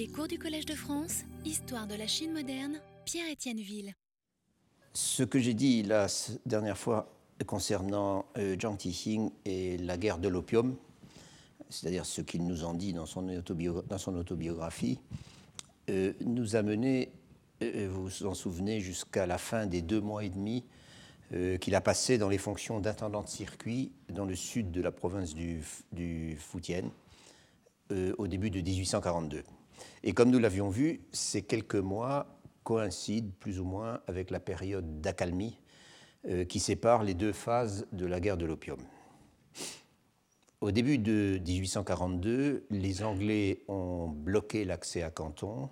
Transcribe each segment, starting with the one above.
Les cours du Collège de France, Histoire de la Chine moderne, Pierre-Étienne Ville. Ce que j'ai dit la dernière fois concernant euh, Zhang Tixing et la guerre de l'opium, c'est-à-dire ce qu'il nous en dit dans son, autobiographie, euh, nous a mené, euh, vous vous en souvenez, jusqu'à la fin des deux mois et demi qu'il a passé dans les fonctions d'intendant de circuit dans le sud de la province du, du Fujian au début de 1842. Et comme nous l'avions vu, ces quelques mois coïncident plus ou moins avec la période d'accalmie euh, qui sépare les deux phases de la guerre de l'opium. Au début de 1842, les Anglais ont bloqué l'accès à Canton.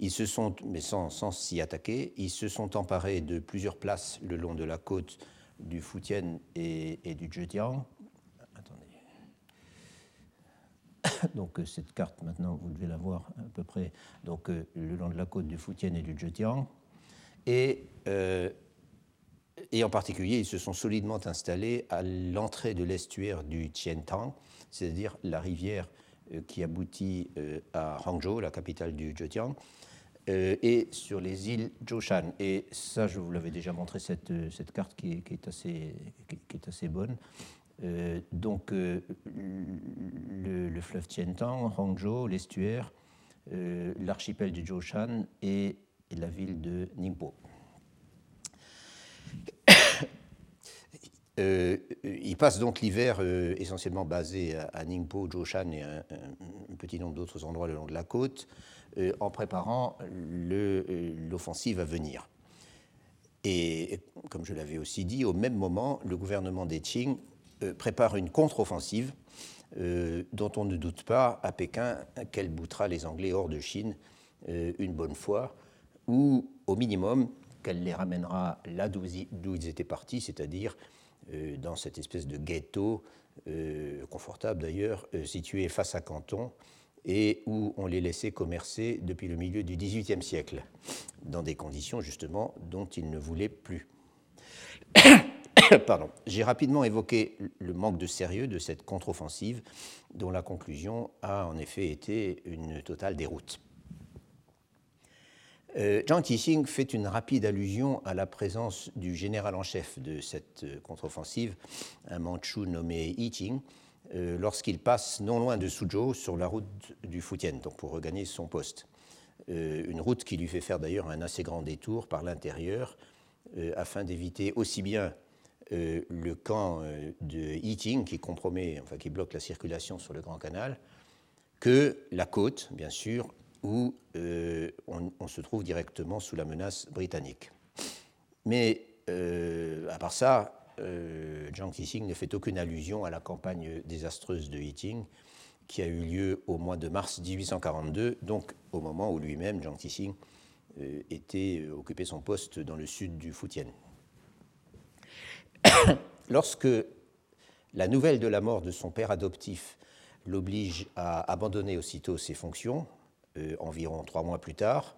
Ils se sont, mais sans, s'y attaquer, ils se sont emparés de plusieurs places le long de la côte du Fujian et, et du Zhejiang. Attendez. Donc euh, cette carte maintenant, vous devez la voir à peu près. Donc euh, le long de la côte du Fujian et du Zhejiang. Et et en particulier, ils se sont solidement installés à l'entrée de l'estuaire du Tientang, c'est-à-dire la rivière euh, qui aboutit euh, à Hangzhou, la capitale du Zhejiang, euh, et sur les îles Zhoushan. Et ça, je vous l'avais déjà montré, cette, cette carte qui est, assez, qui est assez bonne. Donc, le, le, fleuve Tientang, Hangzhou, l'estuaire, l'archipel du Zhoushan et la ville de Ningpo. Euh, il passe donc l'hiver euh, essentiellement basé à, Ningpo, Zhoushan et un, petit nombre d'autres endroits le long de la côte, euh, en préparant l'offensive à venir. Et comme je l'avais aussi dit, au même moment, le gouvernement des Qing prépare une contre-offensive dont on ne doute pas à Pékin qu'elle boutera les Anglais hors de Chine une bonne fois, ou au minimum qu'elle les ramènera là d'où ils étaient partis, c'est-à-dire euh, dans cette espèce de ghetto, euh, confortable d'ailleurs, euh, situé face à Canton, et où on les laissait commercer depuis le milieu du XVIIIe siècle, dans des conditions justement dont ils ne voulaient plus. J'ai rapidement évoqué le manque de sérieux de cette contre-offensive, dont la conclusion a en effet été une totale déroute. Euh, Zhang Tixing fait une rapide allusion à la présence du général en chef de cette euh, contre-offensive, un Manchu nommé Yi Qing, euh, lorsqu'il passe non loin de Suzhou sur la route du Fujian, donc pour regagner son poste. une route qui lui fait faire d'ailleurs un assez grand détour par l'intérieur afin d'éviter aussi bien le camp de Yi Qing qui compromet, enfin qui bloque la circulation sur le Grand Canal, que la côte, bien sûr, où euh, on, se trouve directement sous la menace britannique. Mais euh, à part ça, euh, Jiang Qixing ne fait aucune allusion à la campagne désastreuse de Yiting qui a eu lieu au mois de mars 1842, donc au moment où lui-même, Jiang Qixing, était occupé son poste dans le sud du Fujian. Lorsque la nouvelle de la mort de son père adoptif l'oblige à abandonner aussitôt ses fonctions, euh, environ trois mois plus tard.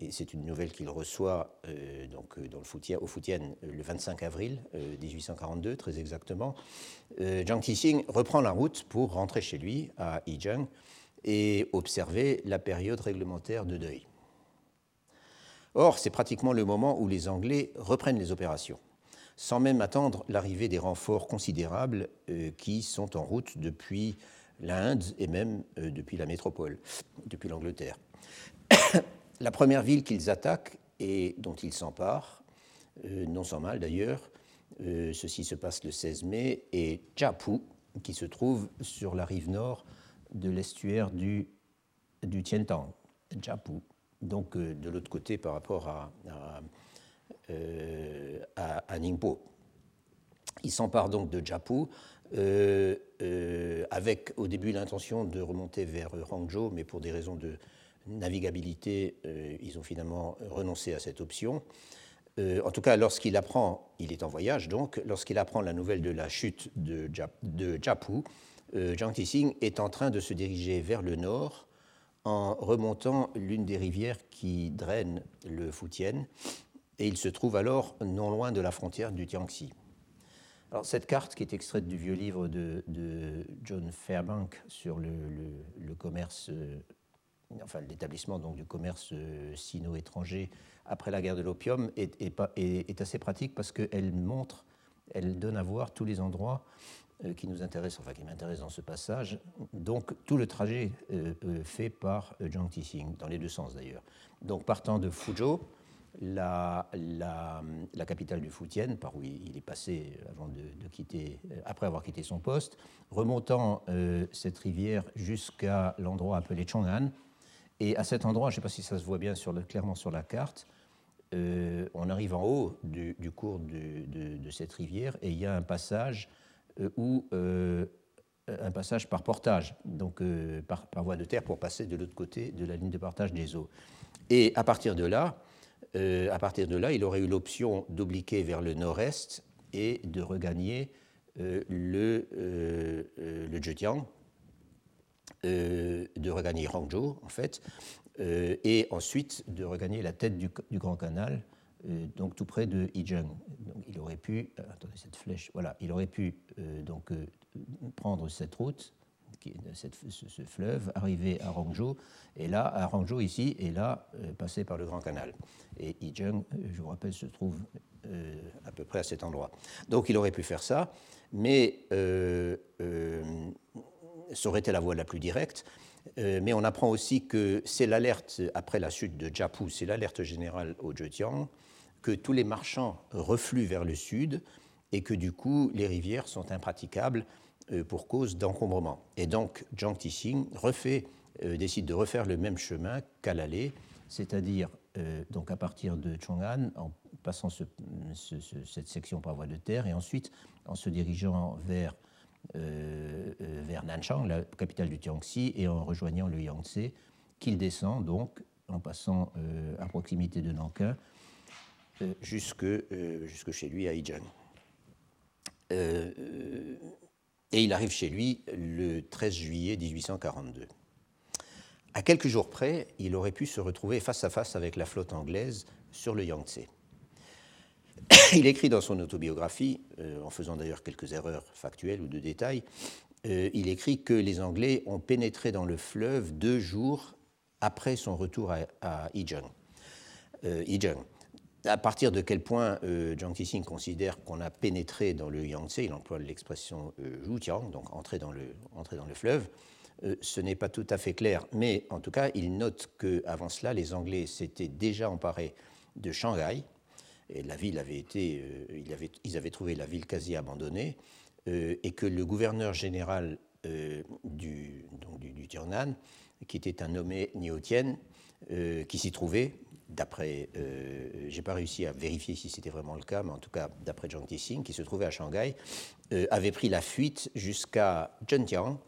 Et c'est une nouvelle qu'il reçoit euh, euh, dans le au Fujian le 25 avril 1842, très exactement. Jiang Tixing reprend la route pour rentrer chez lui à Yijiang et observer la période réglementaire de deuil. Or, c'est pratiquement le moment où les Anglais reprennent les opérations, sans même attendre l'arrivée des renforts considérables qui sont en route depuis l'Inde et même euh, depuis la métropole, depuis l'Angleterre. la première ville qu'ils attaquent et dont ils s'emparent, euh, non sans mal d'ailleurs, euh, ceci se passe le 16 mai, est Chapu, qui se trouve sur la rive nord de l'estuaire du, du Tientang, Chapu, donc de l'autre côté par rapport à, à Ningpo. Ils s'emparent donc de Chapu euh, euh, avec au début l'intention de remonter vers Hangzhou, mais pour des raisons de navigabilité, euh, ils ont finalement renoncé à cette option. en tout cas, lorsqu'il apprend, il est en voyage donc, lorsqu'il apprend la nouvelle de la chute de, de Japu, Jiang Tixing est en train de se diriger vers le nord en remontant l'une des rivières qui drainent le Fujian, et il se trouve alors non loin de la frontière du Tiangxi. Alors, cette carte, qui est extraite du vieux livre de, John Fairbank sur le, commerce euh, enfin l'établissement du commerce sino-étranger après la guerre de l'opium est, assez pratique parce qu'elle montre, elle donne à voir tous les endroits qui nous intéressent, enfin qui m'intéressent dans ce passage. Donc tout le trajet fait par Jiang Tixing, dans les deux sens d'ailleurs. Donc partant de Fuzhou, la, la, capitale du Fujian, par où il est passé avant de, quitter, après avoir quitté son poste, remontant euh, cette rivière jusqu'à l'endroit appelé Chong'an. Et à cet endroit, je ne sais pas si ça se voit bien sur le, clairement sur la carte, euh, on arrive en haut du, cours de, cette rivière et il y a un passage euh, où un passage par portage, donc par, par, voie de terre pour passer de l'autre côté de la ligne de partage des eaux. Et à partir de là, euh, à partir de là, il aurait eu l'option d'obliquer vers le nord-est et de regagner euh, le, euh, le Zhejiang, de regagner Hangzhou, en fait, et ensuite de regagner la tête du, Grand Canal, donc tout près de. Donc il aurait pu, attendez cette flèche, voilà, il aurait pu donc prendre cette route ce, fleuve, arriver à Rangzhou, et là, à Rangzhou ici, et là, euh, passer par le Grand Canal. Et Yizheng, euh, je vous rappelle, se trouve euh, à peu près à cet endroit. Donc il aurait pu faire ça, mais ça aurait été la voie la plus directe. mais on apprend aussi que c'est l'alerte, après la chute de Jiapu, c'est l'alerte générale au Zhejiang, que tous les marchands refluent vers le sud et que du coup les rivières sont impraticables euh, pour cause d'encombrement. Et donc, Zhang Tixing refait, euh, décide de refaire le même chemin qu'à l'aller, c'est-à-dire euh, donc à partir de Chong'an, en passant cette section par voie de terre, et ensuite en se dirigeant vers, Nanchang, la capitale du Tiangxi, et en rejoignant le Yangtze, qu'il descend donc en passant à proximité de Nankin jusque, jusque chez lui à Yizheng. Et il arrive chez lui le 13 juillet 1842. À quelques jours près, il aurait pu se retrouver face à face avec la flotte anglaise sur le Yangtze. Il écrit dans son autobiographie, euh, en faisant d'ailleurs quelques erreurs factuelles ou de détails, euh, il écrit que les Anglais ont pénétré dans le fleuve deux jours après son retour à, à Euh, à partir de quel point euh, Jiang Tixing considère qu'on a pénétré dans le Yangtze, il emploie l'expression euh, Zhujiang, donc entrer dans le, fleuve, euh, ce n'est pas tout à fait clair, mais en tout cas, il note qu'avant cela, les Anglais s'étaient déjà emparés de Shanghai, et la ville avait été, ils, avaient, ils, avaient, trouvé la ville quasi abandonnée, et que le gouverneur général du, donc qui était un nommé Niotien, qui s'y trouvait, d'après, euh, j'ai pas réussi à vérifier si c'était vraiment le cas, mais en tout cas, d'après Zhang Tixing, qui se trouvait à Shanghai, euh, avait pris la fuite jusqu'à Zhenjiang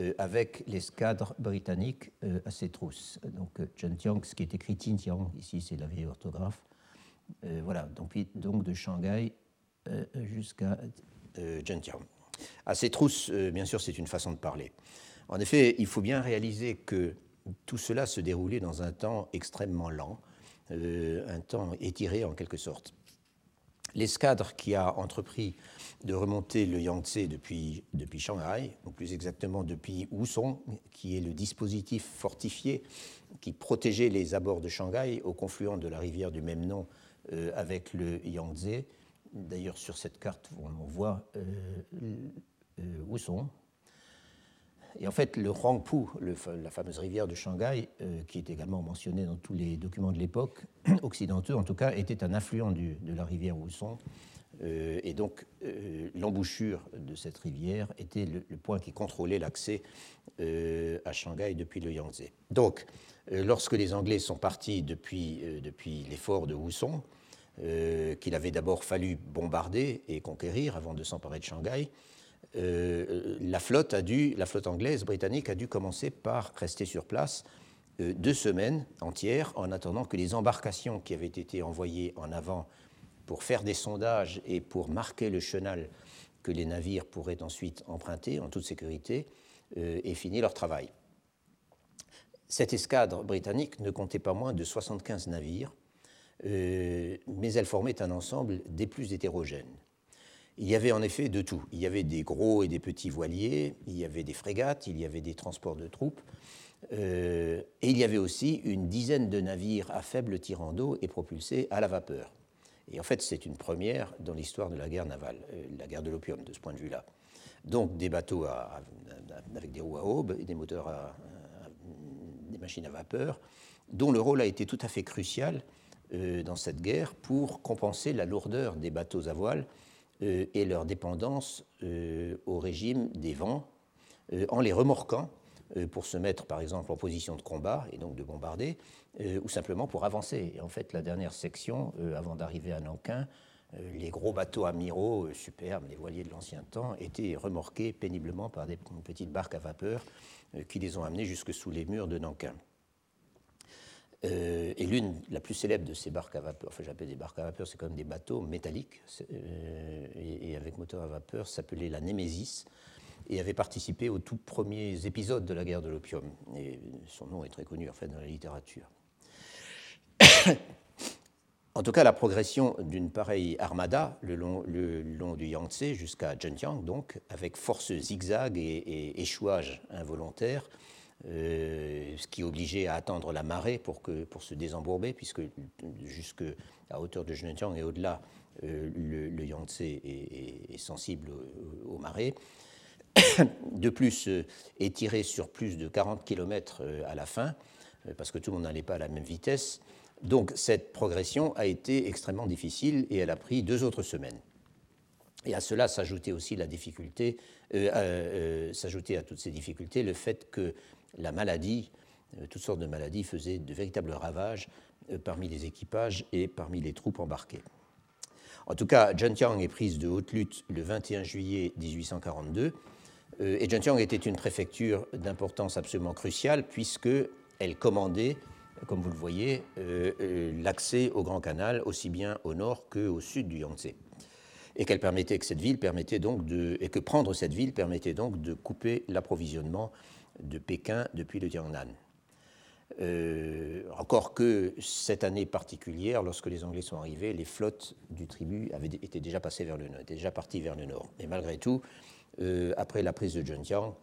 euh, avec l'escadre britannique euh, à ses trousses. Donc Zhenjiang, ce qui est écrit Xinjiang, ici c'est la vieille orthographe. voilà, donc, donc de Shanghai jusqu'à Zhenjiang. À ses trousses, bien sûr, c'est une façon de parler. En effet, il faut bien réaliser que tout cela se déroulait dans un temps extrêmement lent. Euh, un temps étiré en quelque sorte. L'escadre qui a entrepris de remonter le Yangtze depuis, depuis Shanghai, ou plus exactement depuis Wusong, qui est le dispositif fortifié qui protégeait les abords de Shanghai au confluent de la rivière du même nom euh, avec le Yangtze. D'ailleurs, sur cette carte, on voit euh, Wusong, et en fait, le Huangpu, la fameuse rivière de Shanghai, euh, qui est également mentionnée dans tous les documents de l'époque, occidentaux en tout cas, était un affluent de la rivière Wusong. Euh, et donc, euh, l'embouchure de cette rivière était le, point qui contrôlait l'accès à Shanghai depuis le Yangtze. Donc, lorsque les Anglais sont partis depuis, depuis l'effort de Wusong, qu'il avait d'abord fallu bombarder et conquérir avant de s'emparer de Shanghai, euh, la flotte a dû, la flotte anglaise, britannique, a dû commencer par rester sur place euh, deux semaines entières en attendant que les embarcations qui avaient été envoyées en avant pour faire des sondages et pour marquer le chenal que les navires pourraient ensuite emprunter en toute sécurité euh, aient fini leur travail. Cette escadre britannique ne comptait pas moins de 75 navires, mais elle formait un ensemble des plus hétérogènes. Il y avait en effet de tout. Il y avait des gros et des petits voiliers, il y avait des frégates, il y avait des transports de troupes, euh, et il y avait aussi une dizaine de navires à faible tirant d'eau et propulsés à la vapeur. Et en fait, c'est une première dans l'histoire de la guerre navale, euh, la guerre de l'opium, de ce point de vue-là. Donc des bateaux avec des roues à aube et des moteurs à, des machines à vapeur, dont le rôle a été tout à fait crucial euh, dans cette guerre pour compenser la lourdeur des bateaux à voile et leur dépendance au régime des vents, en les remorquant euh, pour se mettre par exemple en position de combat et donc de bombarder, euh, ou simplement pour avancer. En fait, la dernière section, euh, avant d'arriver à Nankin, les gros bateaux amiraux superbes, les voiliers de l'ancien temps, étaient remorqués péniblement par des petites barques à vapeur qui les ont amenés jusque sous les murs de Nankin. Et l'une, la plus célèbre de ces barques à vapeur, enfin j'appelle des barques à vapeur, c'est comme des bateaux métalliques et, et, avec moteur à vapeur, s'appelait la Némésis et avait participé aux tout premiers épisodes de la guerre de l'opium. Et son nom est très connu en fait dans la littérature. en tout cas, la progression d'une pareille armada le long, du Yangtze jusqu'à Zhenjiang, donc, avec force zigzag et, et échouage involontaire, euh, ce qui obligeait à attendre la marée pour, que, pour se désembourber, puisque jusqu'à hauteur de Zhenjiang et au-delà, euh, le, Yangtze est, sensible aux marées. de plus euh, étiré sur plus de 40 km euh, à la fin, euh, parce que tout le monde n'allait pas à la même vitesse. Donc cette progression a été extrêmement difficile et elle a pris deux autres semaines. Et à cela s'ajoutait aussi la difficulté, s'ajoutait à toutes ces difficultés le fait que la maladie, toutes sortes de maladies, faisaient de véritables ravages parmi les équipages et parmi les troupes embarquées. En tout cas, Zhenjiang est prise de haute lutte le 21 juillet 1842 euh, et Zhenjiang était une préfecture d'importance absolument cruciale puisqu'elle commandait, comme vous le voyez, euh, euh, l'accès au Grand Canal aussi bien au nord qu'au sud du Yangtze. Et qu'elle permettait que cette ville permettait donc de, et que prendre cette ville permettait donc de couper l'approvisionnement de Pékin depuis le Tiangnan. encore que cette année particulière, lorsque les Anglais sont arrivés, les flottes du tribut avaient, étaient déjà passées vers le nord, étaient déjà parties vers le nord. Et malgré tout, euh, après la prise de Zhenjiang,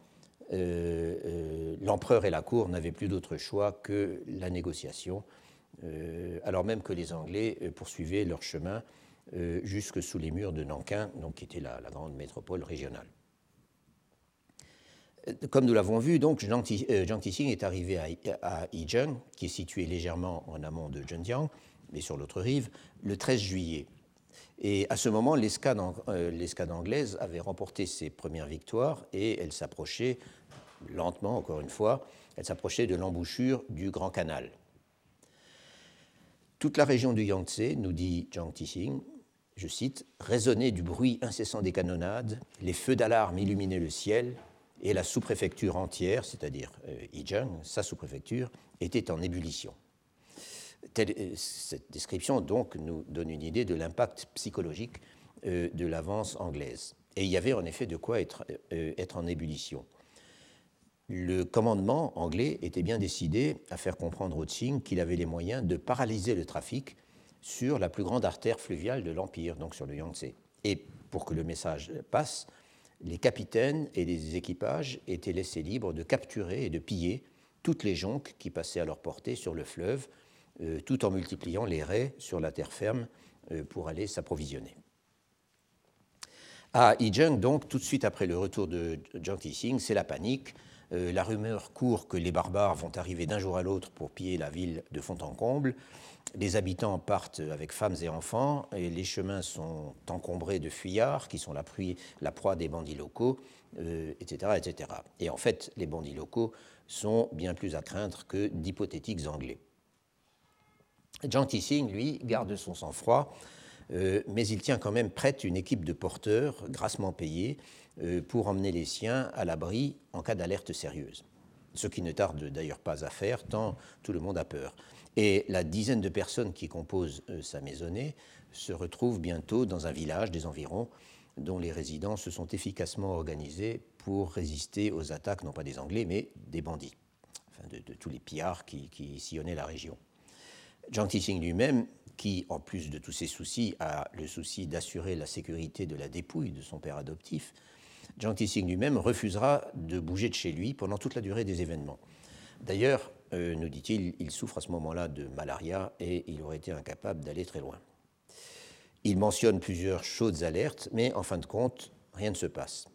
euh, euh, l'empereur et la cour n'avaient plus d'autre choix que la négociation, alors même que les Anglais poursuivaient leur chemin jusque sous les murs de Nankin, donc, qui était la, grande métropole régionale. Comme nous l'avons vu, donc, Jiang Tixing est arrivé à, à qui est situé légèrement en amont de Zhenjiang, mais sur l'autre rive, le 13 juillet. Et à ce moment, euh, l'escadre anglaise avait remporté ses premières victoires et elle s'approchait lentement, encore une fois, elle s'approchait de l'embouchure du Grand Canal. Toute la région du Yangtze, nous dit Zhang Tixing, je cite, résonnait du bruit incessant des canonnades, les feux d'alarme illuminaient le ciel, et la sous-préfecture entière, c'est-à-dire euh, sa sous-préfecture, était en ébullition. Euh, cette description donc nous donne une idée de l'impact psychologique euh, de l'avance anglaise. Et il y avait en effet de quoi être, être en ébullition. Le commandement anglais était bien décidé à faire comprendre au Qing qu'il avait les moyens de paralyser le trafic sur la plus grande artère fluviale de l'Empire, donc sur le Yangtze. Et pour que le message passe, les capitaines et les équipages étaient laissés libres de capturer et de piller toutes les jonques qui passaient à leur portée sur le fleuve, euh, tout en multipliant les raies sur la terre ferme euh, pour aller s'approvisionner. À Yijeng, donc, tout de suite après le retour de Jiang Tixing, c'est la panique. Euh, la rumeur court que les barbares vont arriver d'un jour à l'autre pour piller la ville de fond en comble. Les habitants partent avec femmes et enfants et les chemins sont encombrés de fuyards qui sont la, proie des bandits locaux, etc., etc. Et en fait, les bandits locaux sont bien plus à craindre que d'hypothétiques Anglais. Jean Tissing, lui, garde son sang-froid, euh, mais il tient quand même prête une équipe de porteurs, grassement payés, euh, pour emmener les siens à l'abri en cas d'alerte sérieuse. Ce qui ne tarde d'ailleurs pas à faire, tant tout le monde a peur. Et la dizaine de personnes qui composent euh, sa maisonnée se retrouvent bientôt dans un village des environs dont les résidents se sont efficacement organisés pour résister aux attaques, non pas des Anglais, mais des bandits, enfin de, tous les pillards qui, sillonnaient la région. Jiang Tixing lui-même qui, en plus de tous ses soucis, a le souci d'assurer la sécurité de la dépouille de son père adoptif, Tixing lui-même refusera de bouger de chez lui pendant toute la durée des événements. D'ailleurs, euh, nous dit-il, il souffre à ce moment-là de malaria et il aurait été incapable d'aller très loin. Il mentionne plusieurs chaudes alertes, mais en fin de compte, rien ne se passe.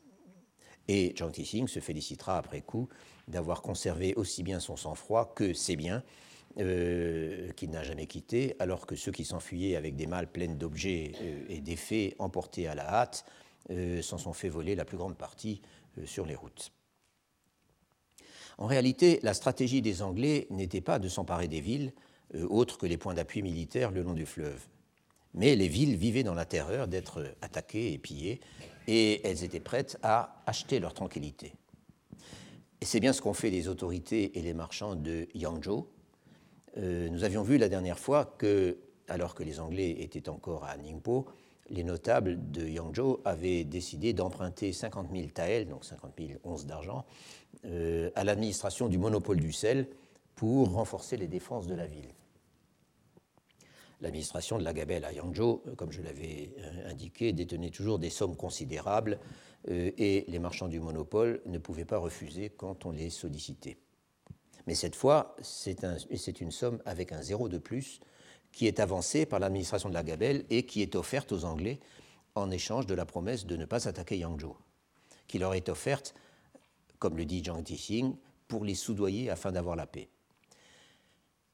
Et Jiang Tixing se félicitera après coup d'avoir conservé aussi bien son sang-froid que ses biens, euh, qu'il n'a jamais quitté, alors que ceux qui s'enfuyaient avec des malles pleines d'objets euh, et d'effets emportés à la hâte s'en sont fait voler la plus grande partie sur les routes. En réalité, la stratégie des Anglais n'était pas de s'emparer des villes, euh, autres que les points d'appui militaires le long du fleuve. Mais les villes vivaient dans la terreur d'être attaquées et pillées, et elles étaient prêtes à acheter leur tranquillité. Et c'est bien ce qu'ont fait les autorités et les marchands de Yangzhou. nous avions vu la dernière fois que, alors que les Anglais étaient encore à Ningpo, les notables de Yangzhou avaient décidé d'emprunter 50 000 taels, donc 50 000 onces d'argent, euh, à l'administration du monopole du sel pour renforcer les défenses de la ville. L'administration de la Gabelle à Yangzhou, euh, comme je l'avais euh, indiqué, détenait toujours des sommes considérables et les marchands du monopole ne pouvaient pas refuser quand on les sollicitait. Mais cette fois, c'est un, une somme avec un zéro de plus qui est avancée par l'administration de la Gabelle et qui est offerte aux Anglais en échange de la promesse de ne pas attaquer Yangzhou, qui leur est offerte, comme le dit Jiang Tixing, pour les soudoyer afin d'avoir la paix.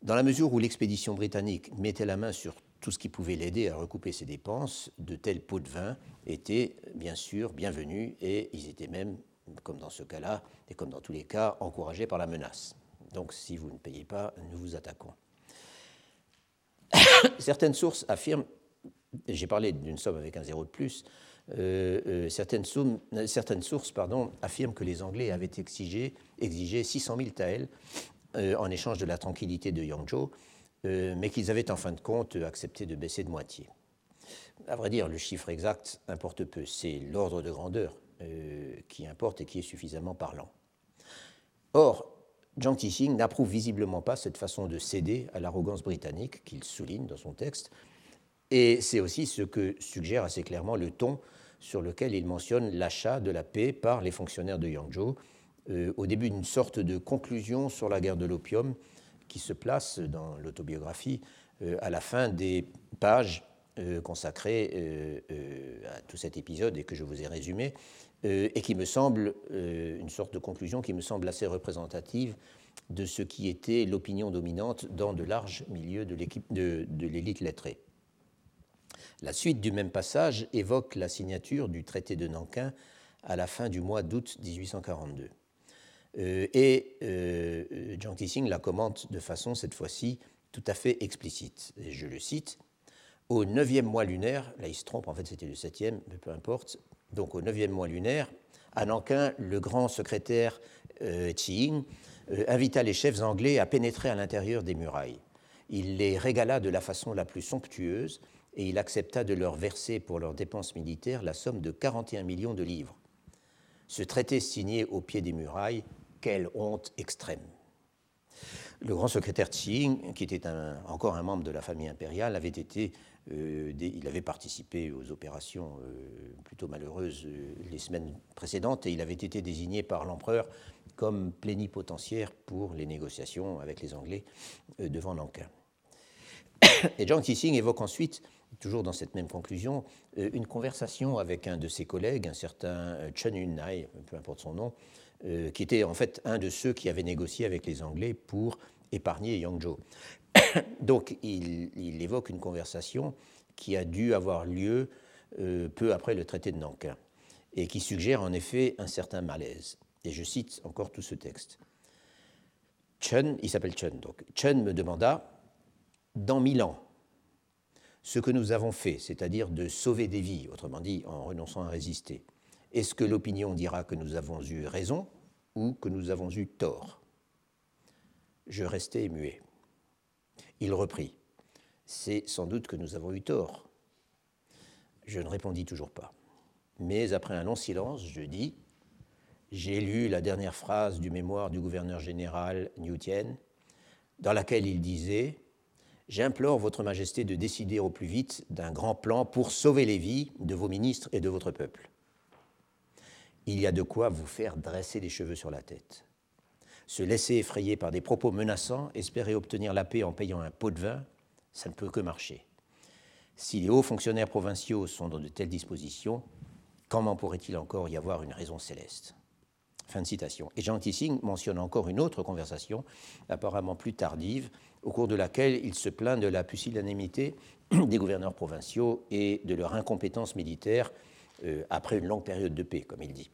Dans la mesure où l'expédition britannique mettait la main sur tout ce qui pouvait l'aider à recouper ses dépenses, de tels pots de vin étaient bien sûr bienvenus et ils étaient même, comme dans ce cas-là, et comme dans tous les cas, encouragés par la menace. Donc si vous ne payez pas, nous vous attaquons. certaines sources affirment, j'ai parlé d'une somme avec un zéro de plus, euh, euh, certaines, sources affirment que les Anglais avaient exigé, exigé 600 000 taels euh, en échange de la tranquillité de Yangzhou, mais qu'ils avaient en fin de compte accepté de baisser de moitié. À vrai dire, le chiffre exact importe peu, c'est l'ordre de grandeur qui importe et qui est suffisamment parlant. Or, Jiang Tixing n'approuve visiblement pas cette façon de céder à l'arrogance britannique qu'il souligne dans son texte, et c'est aussi ce que suggère assez clairement le ton sur lequel il mentionne l'achat de la paix par les fonctionnaires de Yangzhou, euh, au début d'une sorte de conclusion sur la guerre de l'opium qui se place dans l'autobiographie euh, à la fin des pages euh, consacrées à tout cet épisode et que je vous ai résumé, et qui me semble euh, une sorte de conclusion qui me semble assez représentative de ce qui était l'opinion dominante dans de larges milieux de l'élite lettrée. La suite du même passage évoque la signature du traité de Nankin à la fin du mois d'août 1842. Euh, et euh, Jiang Tixing la commente de façon, cette fois-ci, tout à fait explicite. Et je le cite Au neuvième mois lunaire, là il se trompe, en fait c'était le septième, mais peu importe, donc au neuvième mois lunaire, à Nankin, le grand secrétaire euh, euh, invita les chefs anglais à pénétrer à l'intérieur des murailles. Il les régala de la façon la plus somptueuse et il accepta de leur verser pour leurs dépenses militaires la somme de 41 millions de livres. Ce traité signé au pied des murailles, quelle honte extrême. Le grand secrétaire Qing, qui était encore un membre de la famille impériale, avait été euh, il avait participé aux opérations euh, plutôt malheureuses euh, les semaines précédentes et il avait été désigné par l'empereur comme plénipotentiaire pour les négociations avec les Anglais devant Nankin. Et John Kissing évoque ensuite, toujours dans cette même conclusion, une conversation avec un de ses collègues, un certain Chen Yun-nai, peu importe son nom, qui était en fait un de ceux qui avaient négocié avec les Anglais pour épargner Yangzhou. Donc il, évoque une conversation qui a dû avoir lieu euh, peu après le traité de Nankin et qui suggère en effet un certain malaise. Et je cite encore tout ce texte. Chen, il s'appelle Chen, donc Chen me demanda Dans mille ans, ce que nous avons fait, c'est-à-dire de sauver des vies, autrement dit en renonçant à résister, est-ce que l'opinion dira que nous avons eu raison ou que nous avons eu tort? Je restais muet. Il reprit. C'est sans doute que nous avons eu tort. Je ne répondis toujours pas. Mais après un long silence, je dis J'ai lu la dernière phrase du mémoire du gouverneur général New Tien, dans laquelle il disait J'implore Votre Majesté de décider au plus vite d'un grand plan pour sauver les vies de vos ministres et de votre peuple. Il y a de quoi vous faire dresser les cheveux sur la tête. Se laisser effrayer par des propos menaçants, espérer obtenir la paix en payant un pot de vin, ça ne peut que marcher. Si les hauts fonctionnaires provinciaux sont dans de telles dispositions, comment pourrait-il encore y avoir une raison céleste? Fin de citation. Et Jean Tissing mentionne encore une autre conversation, apparemment plus tardive, au cours de laquelle il se plaint de la pusillanimité des gouverneurs provinciaux et de leur incompétence militaire euh, après une longue période de paix, comme il dit.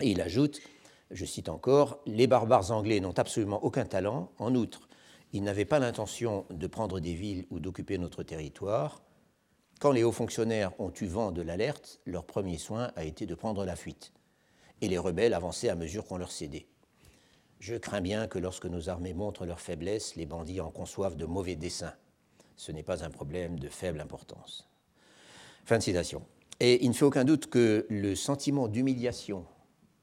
Et il ajoute, je cite encore, Les barbares anglais n'ont absolument aucun talent. En outre, ils n'avaient pas l'intention de prendre des villes ou d'occuper notre territoire. Quand les hauts fonctionnaires ont eu vent de l'alerte, leur premier soin a été de prendre la fuite et les rebelles avançaient à mesure qu'on leur cédait. Je crains bien que lorsque nos armées montrent leur faiblesse, les bandits en conçoivent de mauvais desseins. Ce n'est pas un problème de faible importance. Fin de citation. Et il ne fait aucun doute que le sentiment d'humiliation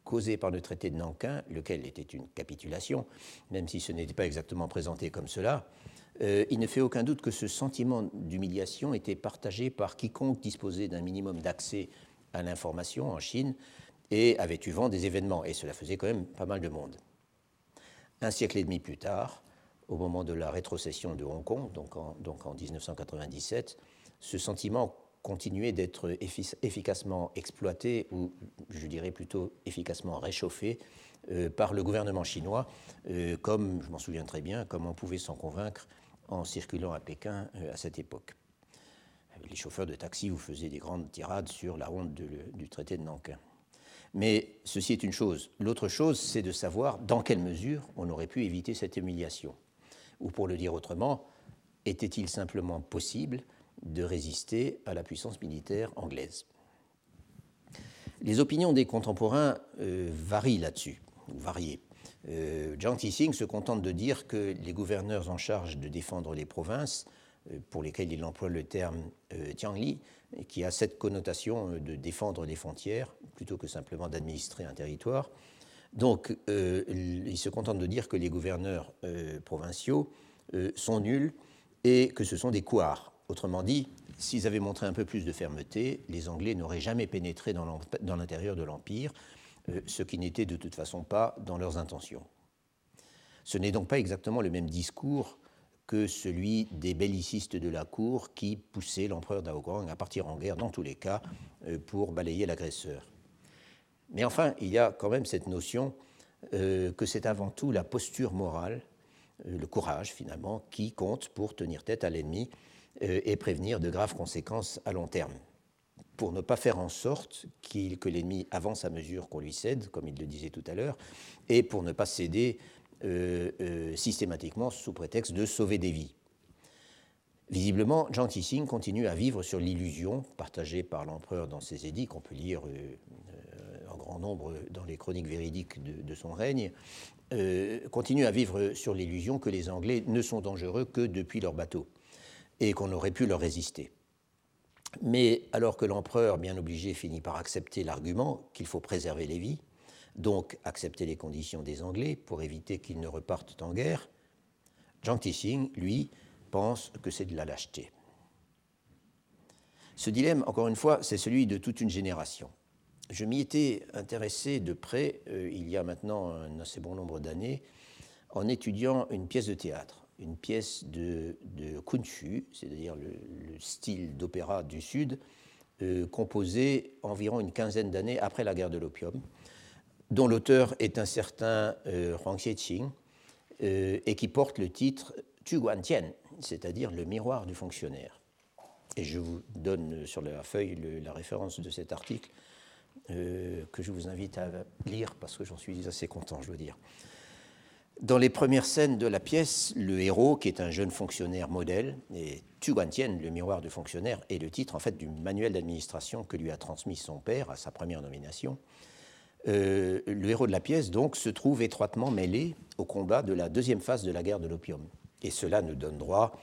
causé par le traité de Nankin, lequel était une capitulation, même si ce n'était pas exactement présenté comme cela, euh, il ne fait aucun doute que ce sentiment d'humiliation était partagé par quiconque disposait d'un minimum d'accès à l'information en Chine, et avait eu vent des événements, et cela faisait quand même pas mal de monde. Un siècle et demi plus tard, au moment de la rétrocession de Hong Kong, donc en, donc en 1997, ce sentiment continuait d'être efficacement exploité, ou je dirais plutôt efficacement réchauffé, euh, par le gouvernement chinois, euh, comme, je m'en souviens très bien, comme on pouvait s'en convaincre en circulant à Pékin euh, à cette époque. Les chauffeurs de taxi vous faisaient des grandes tirades sur la honte du traité de Nankin. Mais ceci est une chose. L'autre chose, c'est de savoir dans quelle mesure on aurait pu éviter cette humiliation. Ou pour le dire autrement, était-il simplement possible de résister à la puissance militaire anglaise Les opinions des contemporains euh, varient là-dessus, ou variées. Euh, Tissing se contente de dire que les gouverneurs en charge de défendre les provinces, euh, pour lesquels il emploie le terme euh, Tiangli, qui a cette connotation de défendre les frontières, plutôt que simplement d'administrer un territoire. Donc, il se contente de dire que les gouverneurs provinciaux sont nuls et que ce sont des couards. Autrement dit, s'ils avaient montré un peu plus de fermeté, les Anglais n'auraient jamais pénétré dans l'intérieur de l'Empire, ce qui n'était de toute façon pas dans leurs intentions. Ce n'est donc pas exactement le même discours que celui des bellicistes de la cour qui poussaient l'empereur Daoguang à partir en guerre dans tous les cas pour balayer l'agresseur. Mais enfin, il y a quand même cette notion euh, que c'est avant tout la posture morale, euh, le courage finalement, qui compte pour tenir tête à l'ennemi euh, et prévenir de graves conséquences à long terme. Pour ne pas faire en sorte que l'ennemi avance à mesure qu'on lui cède, comme il le disait tout à l'heure, et pour ne pas céder systématiquement sous prétexte de sauver des vies. Visiblement, Zhang Tixing continue à vivre sur l'illusion partagée par l'empereur dans ses édits, qu'on peut lire grand nombre dans les chroniques véridiques de, son règne, euh, continue à vivre sur l'illusion que les Anglais ne sont dangereux que depuis leur bateau et qu'on aurait pu leur résister. Mais alors que l'empereur, bien obligé, finit par accepter l'argument qu'il faut préserver les vies, donc accepter les conditions des Anglais pour éviter qu'ils ne repartent en guerre, Jiang Tixing, lui, pense que c'est de la lâcheté. Ce dilemme, encore une fois, c'est celui de toute une génération je m'y étais intéressé de près, euh, il y a maintenant un assez bon nombre d'années, en étudiant une pièce de théâtre, une pièce de, de Kunshu, c'est-à-dire le, style d'opéra du Sud, euh, composé environ une quinzaine d'années après la guerre de l'opium, dont l'auteur est un certain euh, Huang Xieqing, et qui porte le titre Tu Guantian, c'est-à-dire le miroir du fonctionnaire. Et je vous donne sur la feuille la référence de cet article euh, que je vous invite à lire parce que j'en suis assez content, je veux dire. Dans les premières scènes de la pièce, le héros, qui est un jeune fonctionnaire modèle, et Tu Guantien, le miroir du fonctionnaire, est le titre en fait du manuel d'administration que lui a transmis son père à sa première nomination. Euh, le héros de la pièce, donc, se trouve étroitement mêlé au combat de la deuxième phase de la guerre de l'opium. Et cela nous donne droit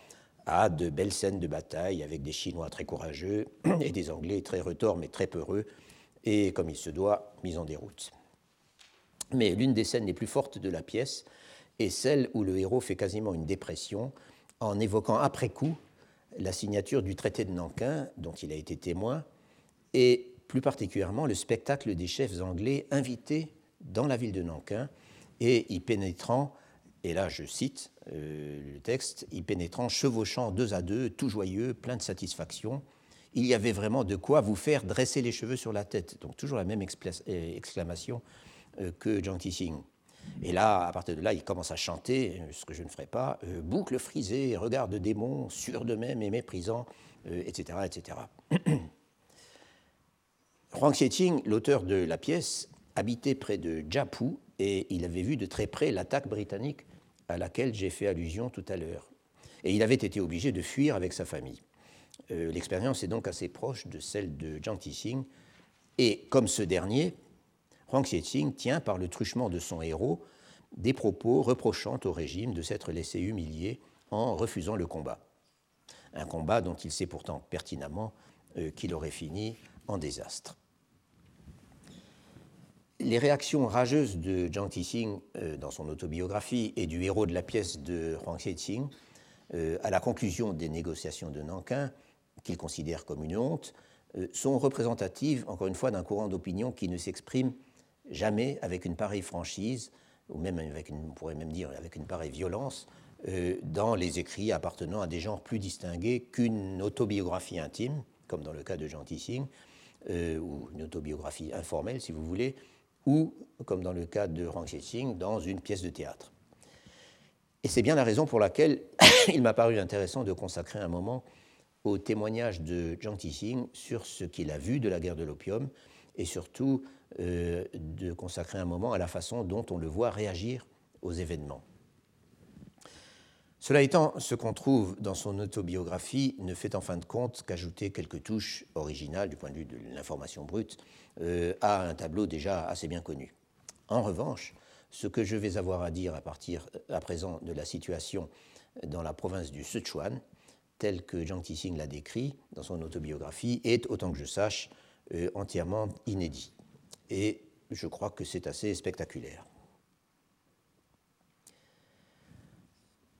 à de belles scènes de bataille avec des Chinois très courageux et des Anglais très retors mais très peureux et, comme il se doit, mise en déroute. Mais l'une des scènes les plus fortes de la pièce est celle où le héros fait quasiment une dépression en évoquant après coup la signature du traité de Nankin, dont il a été témoin, et plus particulièrement le spectacle des chefs anglais invités dans la ville de Nankin et y pénétrant, et là je cite euh, le texte, y pénétrant, chevauchant deux à deux, tout joyeux, plein de satisfaction. Il y avait vraiment de quoi vous faire dresser les cheveux sur la tête. Donc toujours la même euh, exclamation euh, que Jiang Tixing. Et là, à partir de là, il commence à chanter, ce que je ne ferai pas, boucle frisée, regard de démon, sûr de même et méprisant, etc. etc. Huang Xiaoqing, l'auteur de la pièce, habitait près de Jiapu et il avait vu de très près l'attaque britannique à laquelle j'ai fait allusion tout à l'heure. Et il avait été obligé de fuir avec sa famille. Euh, l'expérience est donc assez proche de celle de Jiang Tixing. Et comme ce dernier, Huang Xiaoqing tient par le truchement de son héros des propos reprochant au régime de s'être laissé humilier en refusant le combat. Un combat dont il sait pourtant pertinemment euh, qu'il aurait fini en désastre les réactions rageuses de Jiang Tixing euh, dans son autobiographie et du héros de la pièce de Huang Xiqing euh, à la conclusion des négociations de Nankin, qu'il considère comme une honte, euh, sont représentatives, encore une fois, d'un courant d'opinion qui ne s'exprime jamais avec une pareille franchise, ou même avec une, on pourrait même dire avec une pareille violence, dans les écrits appartenant à des genres plus distingués qu'une autobiographie intime, comme dans le cas de Jiang Tixing, ou une autobiographie informelle, si vous voulez, ou, comme dans le cas de Huang Xiqing, dans une pièce de théâtre. Et c'est bien la raison pour laquelle il m'a paru intéressant de consacrer un moment au témoignage de Jiang Tixing sur ce qu'il a vu de la guerre de l'opium et surtout euh, de consacrer un moment à la façon dont on le voit réagir aux événements. Cela étant, ce qu'on trouve dans son autobiographie ne fait en fin de compte qu'ajouter quelques touches originales du point de vue de l'information brute euh, à un tableau déjà assez bien connu. En revanche, ce que je vais avoir à dire à partir à présent de la situation dans la province du Sichuan, tel que Jiang Tixing l'a décrit dans son autobiographie, est, autant que je sache, euh, entièrement inédit. Et je crois que c'est assez spectaculaire.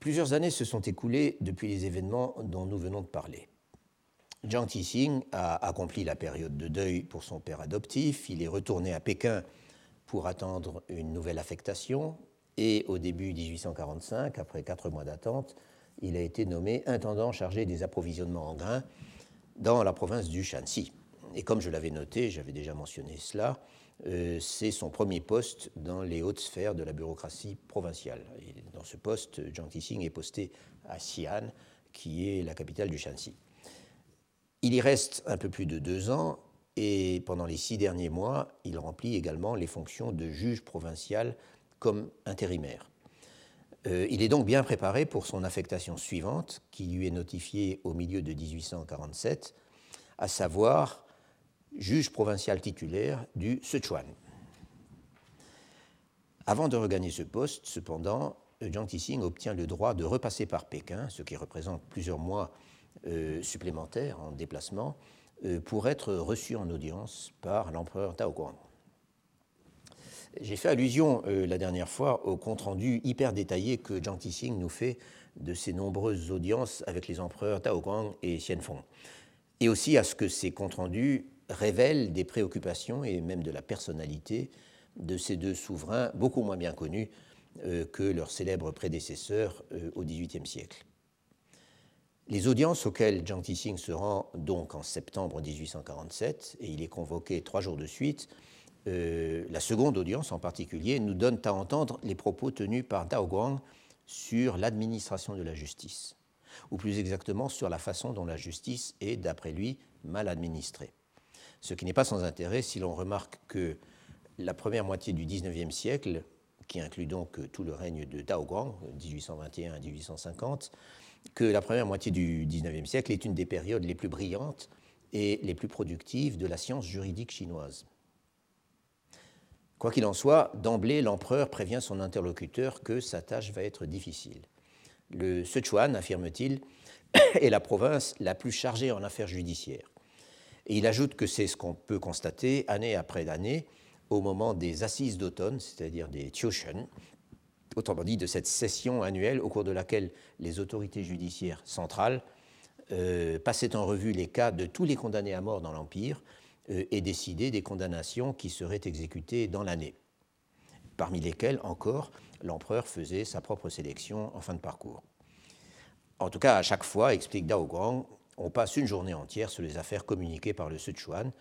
Plusieurs années se sont écoulées depuis les événements dont nous venons de parler. Jiang Tixing a accompli la période de deuil pour son père adoptif, il est retourné à Pékin pour attendre une nouvelle affectation, et au début 1845, après quatre mois d'attente, il a été nommé intendant chargé des approvisionnements en grains dans la province du Shanxi. Et comme je l'avais noté, j'avais déjà mentionné cela, euh, c'est son premier poste dans les hautes sphères de la bureaucratie provinciale. Dans ce poste, Jiang Tixing est posté à Xi'an, qui est la capitale du Shanxi. Il y reste un peu plus de deux ans et pendant les six derniers mois, il remplit également les fonctions de juge provincial comme intérimaire. Euh, il est donc bien préparé pour son affectation suivante, qui lui est notifiée au milieu de 1847, à savoir juge provincial titulaire du Sichuan. Avant de regagner ce poste, cependant, Jiang Tixing obtient le droit de repasser par Pékin, ce qui représente plusieurs mois euh, supplémentaires en déplacement, euh, pour être reçu en audience par l'empereur Tao Guang. J'ai fait allusion euh, la dernière fois au compte-rendu hyper détaillé que Jiang Tixing nous fait de ses nombreuses audiences avec les empereurs Tao Guang et Xianfeng, et aussi à ce que ces comptes rendus révèle des préoccupations et même de la personnalité de ces deux souverains beaucoup moins bien connus euh, que leurs célèbres prédécesseurs euh, au XVIIIe siècle. Les audiences auxquelles Jiang Tixing se rend donc en septembre 1847, et il est convoqué trois jours de suite, euh, la seconde audience en particulier nous donne à entendre les propos tenus par Dao Guang sur l'administration de la justice, ou plus exactement sur la façon dont la justice est, d'après lui, mal administrée ce qui n'est pas sans intérêt si l'on remarque que la première moitié du XIXe siècle, qui inclut donc tout le règne de Dao Guang, 1821 à 1850, que la première moitié du XIXe siècle est une des périodes les plus brillantes et les plus productives de la science juridique chinoise. Quoi qu'il en soit, d'emblée, l'empereur prévient son interlocuteur que sa tâche va être difficile. Le Sichuan, affirme-t-il, est la province la plus chargée en affaires judiciaires. Et il ajoute que c'est ce qu'on peut constater année après année au moment des assises d'automne, c'est-à-dire des Tioshen, autrement dit de cette session annuelle au cours de laquelle les autorités judiciaires centrales euh, passaient en revue les cas de tous les condamnés à mort dans l'Empire euh, et décidaient des condamnations qui seraient exécutées dans l'année, parmi lesquelles encore l'empereur faisait sa propre sélection en fin de parcours. En tout cas, à chaque fois, explique Dao Guang, on passe une journée entière sur les affaires communiquées par le Sichuan,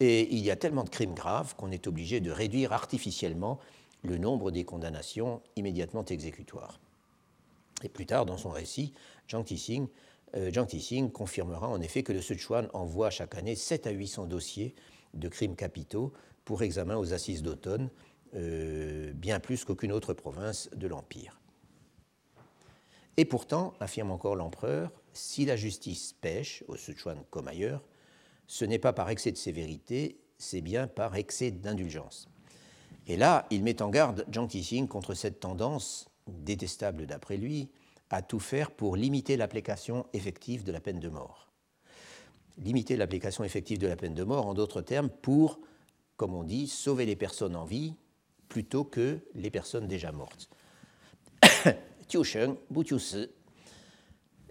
et il y a tellement de crimes graves qu'on est obligé de réduire artificiellement le nombre des condamnations immédiatement exécutoires. Et plus tard, dans son récit, Zhang Tixing, euh, confirmera en effet que le Sichuan envoie chaque année 7 à 800 dossiers de crimes capitaux pour examen aux assises d'automne, euh, bien plus qu'aucune autre province de l'Empire. Et pourtant, affirme encore l'empereur, si la justice pêche, au Sichuan comme ailleurs, ce n'est pas par excès de sévérité, c'est bien par excès d'indulgence. Et là, il met en garde Zhang Tixing contre cette tendance, détestable d'après lui, à tout faire pour limiter l'application effective de la peine de mort. Limiter l'application effective de la peine de mort, en d'autres termes, pour, comme on dit, sauver les personnes en vie plutôt que les personnes déjà mortes.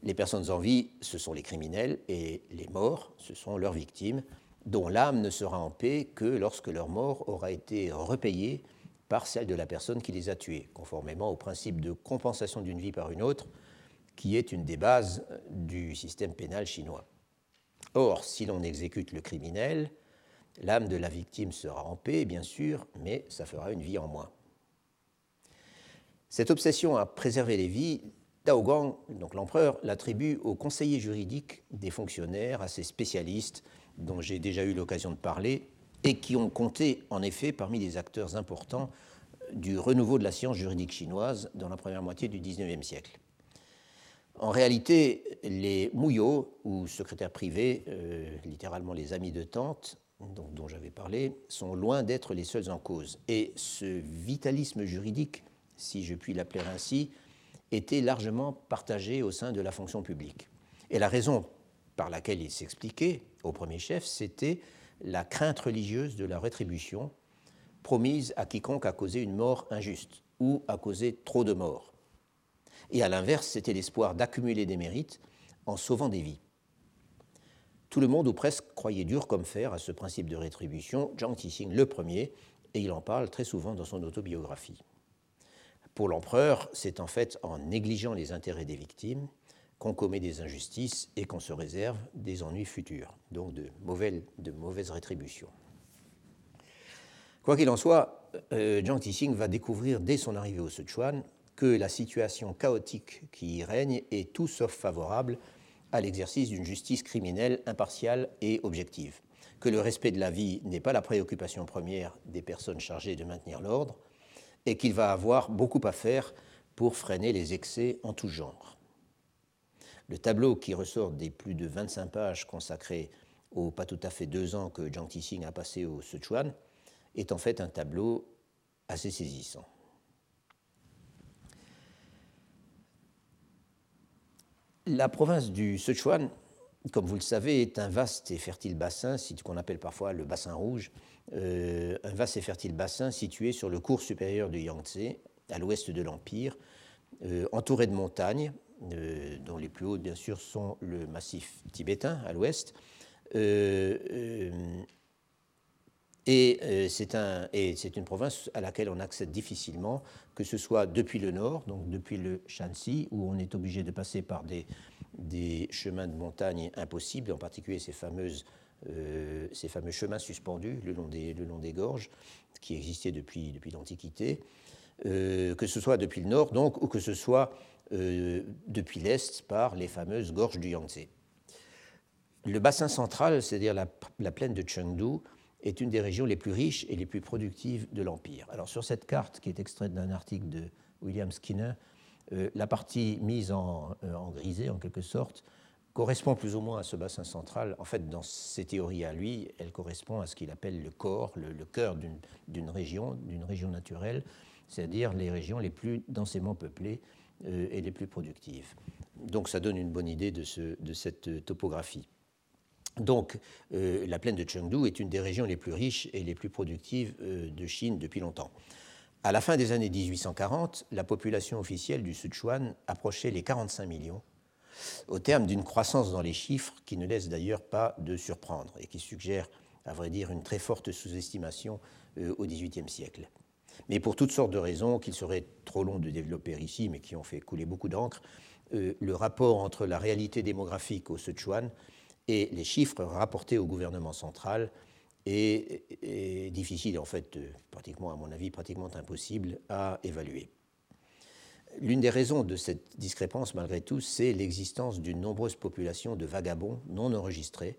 Les personnes en vie, ce sont les criminels, et les morts, ce sont leurs victimes, dont l'âme ne sera en paix que lorsque leur mort aura été repayée par celle de la personne qui les a tués, conformément au principe de compensation d'une vie par une autre, qui est une des bases du système pénal chinois. Or, si l'on exécute le criminel, l'âme de la victime sera en paix, bien sûr, mais ça fera une vie en moins. Cette obsession à préserver les vies, Dao Gang, donc l'empereur, l'attribue aux conseillers juridiques des fonctionnaires, à ses spécialistes, dont j'ai déjà eu l'occasion de parler, et qui ont compté en effet parmi les acteurs importants du renouveau de la science juridique chinoise dans la première moitié du XIXe siècle. En réalité, les mouillots, ou secrétaires privés, euh, littéralement les amis de tante, dont j'avais parlé, sont loin d'être les seuls en cause. Et ce vitalisme juridique, si je puis l'appeler ainsi, était largement partagé au sein de la fonction publique. Et la raison par laquelle il s'expliquait, au premier chef, c'était la crainte religieuse de la rétribution promise à quiconque a causé une mort injuste ou a causé trop de morts. Et à l'inverse, c'était l'espoir d'accumuler des mérites en sauvant des vies. Tout le monde ou presque croyait dur comme fer à ce principe de rétribution, Zhang Tixing le premier, et il en parle très souvent dans son autobiographie. Pour l'empereur, c'est en fait en négligeant les intérêts des victimes qu'on commet des injustices et qu'on se réserve des ennuis futurs, donc de, mauvaises rétributions. Quoi qu'il en soit, euh, Jiang Tixing va découvrir dès son arrivée au Sichuan que la situation chaotique qui y règne est tout sauf favorable à l'exercice d'une justice criminelle impartiale et objective, que le respect de la vie n'est pas la préoccupation première des personnes chargées de maintenir l'ordre, et qu'il va avoir beaucoup à faire pour freiner les excès en tout genre. Le tableau qui ressort des plus de 25 pages consacrées aux pas tout à fait deux ans que Jiang Tixing a passé au Sichuan est en fait un tableau assez saisissant. La province du Sichuan, comme vous le savez, est un vaste et fertile bassin, qu'on appelle parfois le bassin rouge, euh, un vaste et fertile bassin situé sur le cours supérieur du Yangtze, à l'ouest de l'Empire, euh, entouré de montagnes, euh, dont les plus hautes, bien sûr, sont le massif tibétain à l'ouest. Et c'est un, une province à laquelle on accède difficilement, que ce soit depuis le nord, donc depuis le Shanxi, où on est obligé de passer par des, des chemins de montagne impossibles, en particulier ces, fameuses, ces fameux chemins suspendus le long des, le long des gorges, qui existaient depuis, depuis l'Antiquité, que ce soit depuis le nord, donc, ou que ce soit euh, depuis l'est par les fameuses gorges du Yangtze. Le bassin central, c'est-à-dire la, plaine de Chengdu, est une des régions les plus riches et les plus productives de l'Empire. Alors sur cette carte, qui est extraite d'un article de William Skinner, euh, la partie mise en, euh, en, grisé, en quelque sorte, correspond plus ou moins à ce bassin central. En fait, dans ses théories à lui, elle correspond à ce qu'il appelle le corps, le, cœur d'une région, d'une région naturelle, c'est-à-dire les régions les plus densément peuplées euh, et les plus productives. Donc ça donne une bonne idée de, cette topographie. Donc euh, la plaine de Chengdu est une des régions les plus riches et les plus productives euh, de Chine depuis longtemps. À la fin des années 1840, la population officielle du Sichuan approchait les 45 millions, au terme d'une croissance dans les chiffres qui ne laisse d'ailleurs pas de surprendre et qui suggère, à vrai dire, une très forte sous-estimation euh, au XVIIIe siècle. Mais pour toutes sortes de raisons qu'il serait trop long de développer ici, mais qui ont fait couler beaucoup d'encre, euh, le rapport entre la réalité démographique au Sichuan et les chiffres rapportés au gouvernement central est, difficile, en fait, euh, pratiquement, à mon avis, pratiquement impossible à évaluer. L'une des raisons de cette discrépance, malgré tout, c'est l'existence d'une nombreuse population de vagabonds non enregistrés,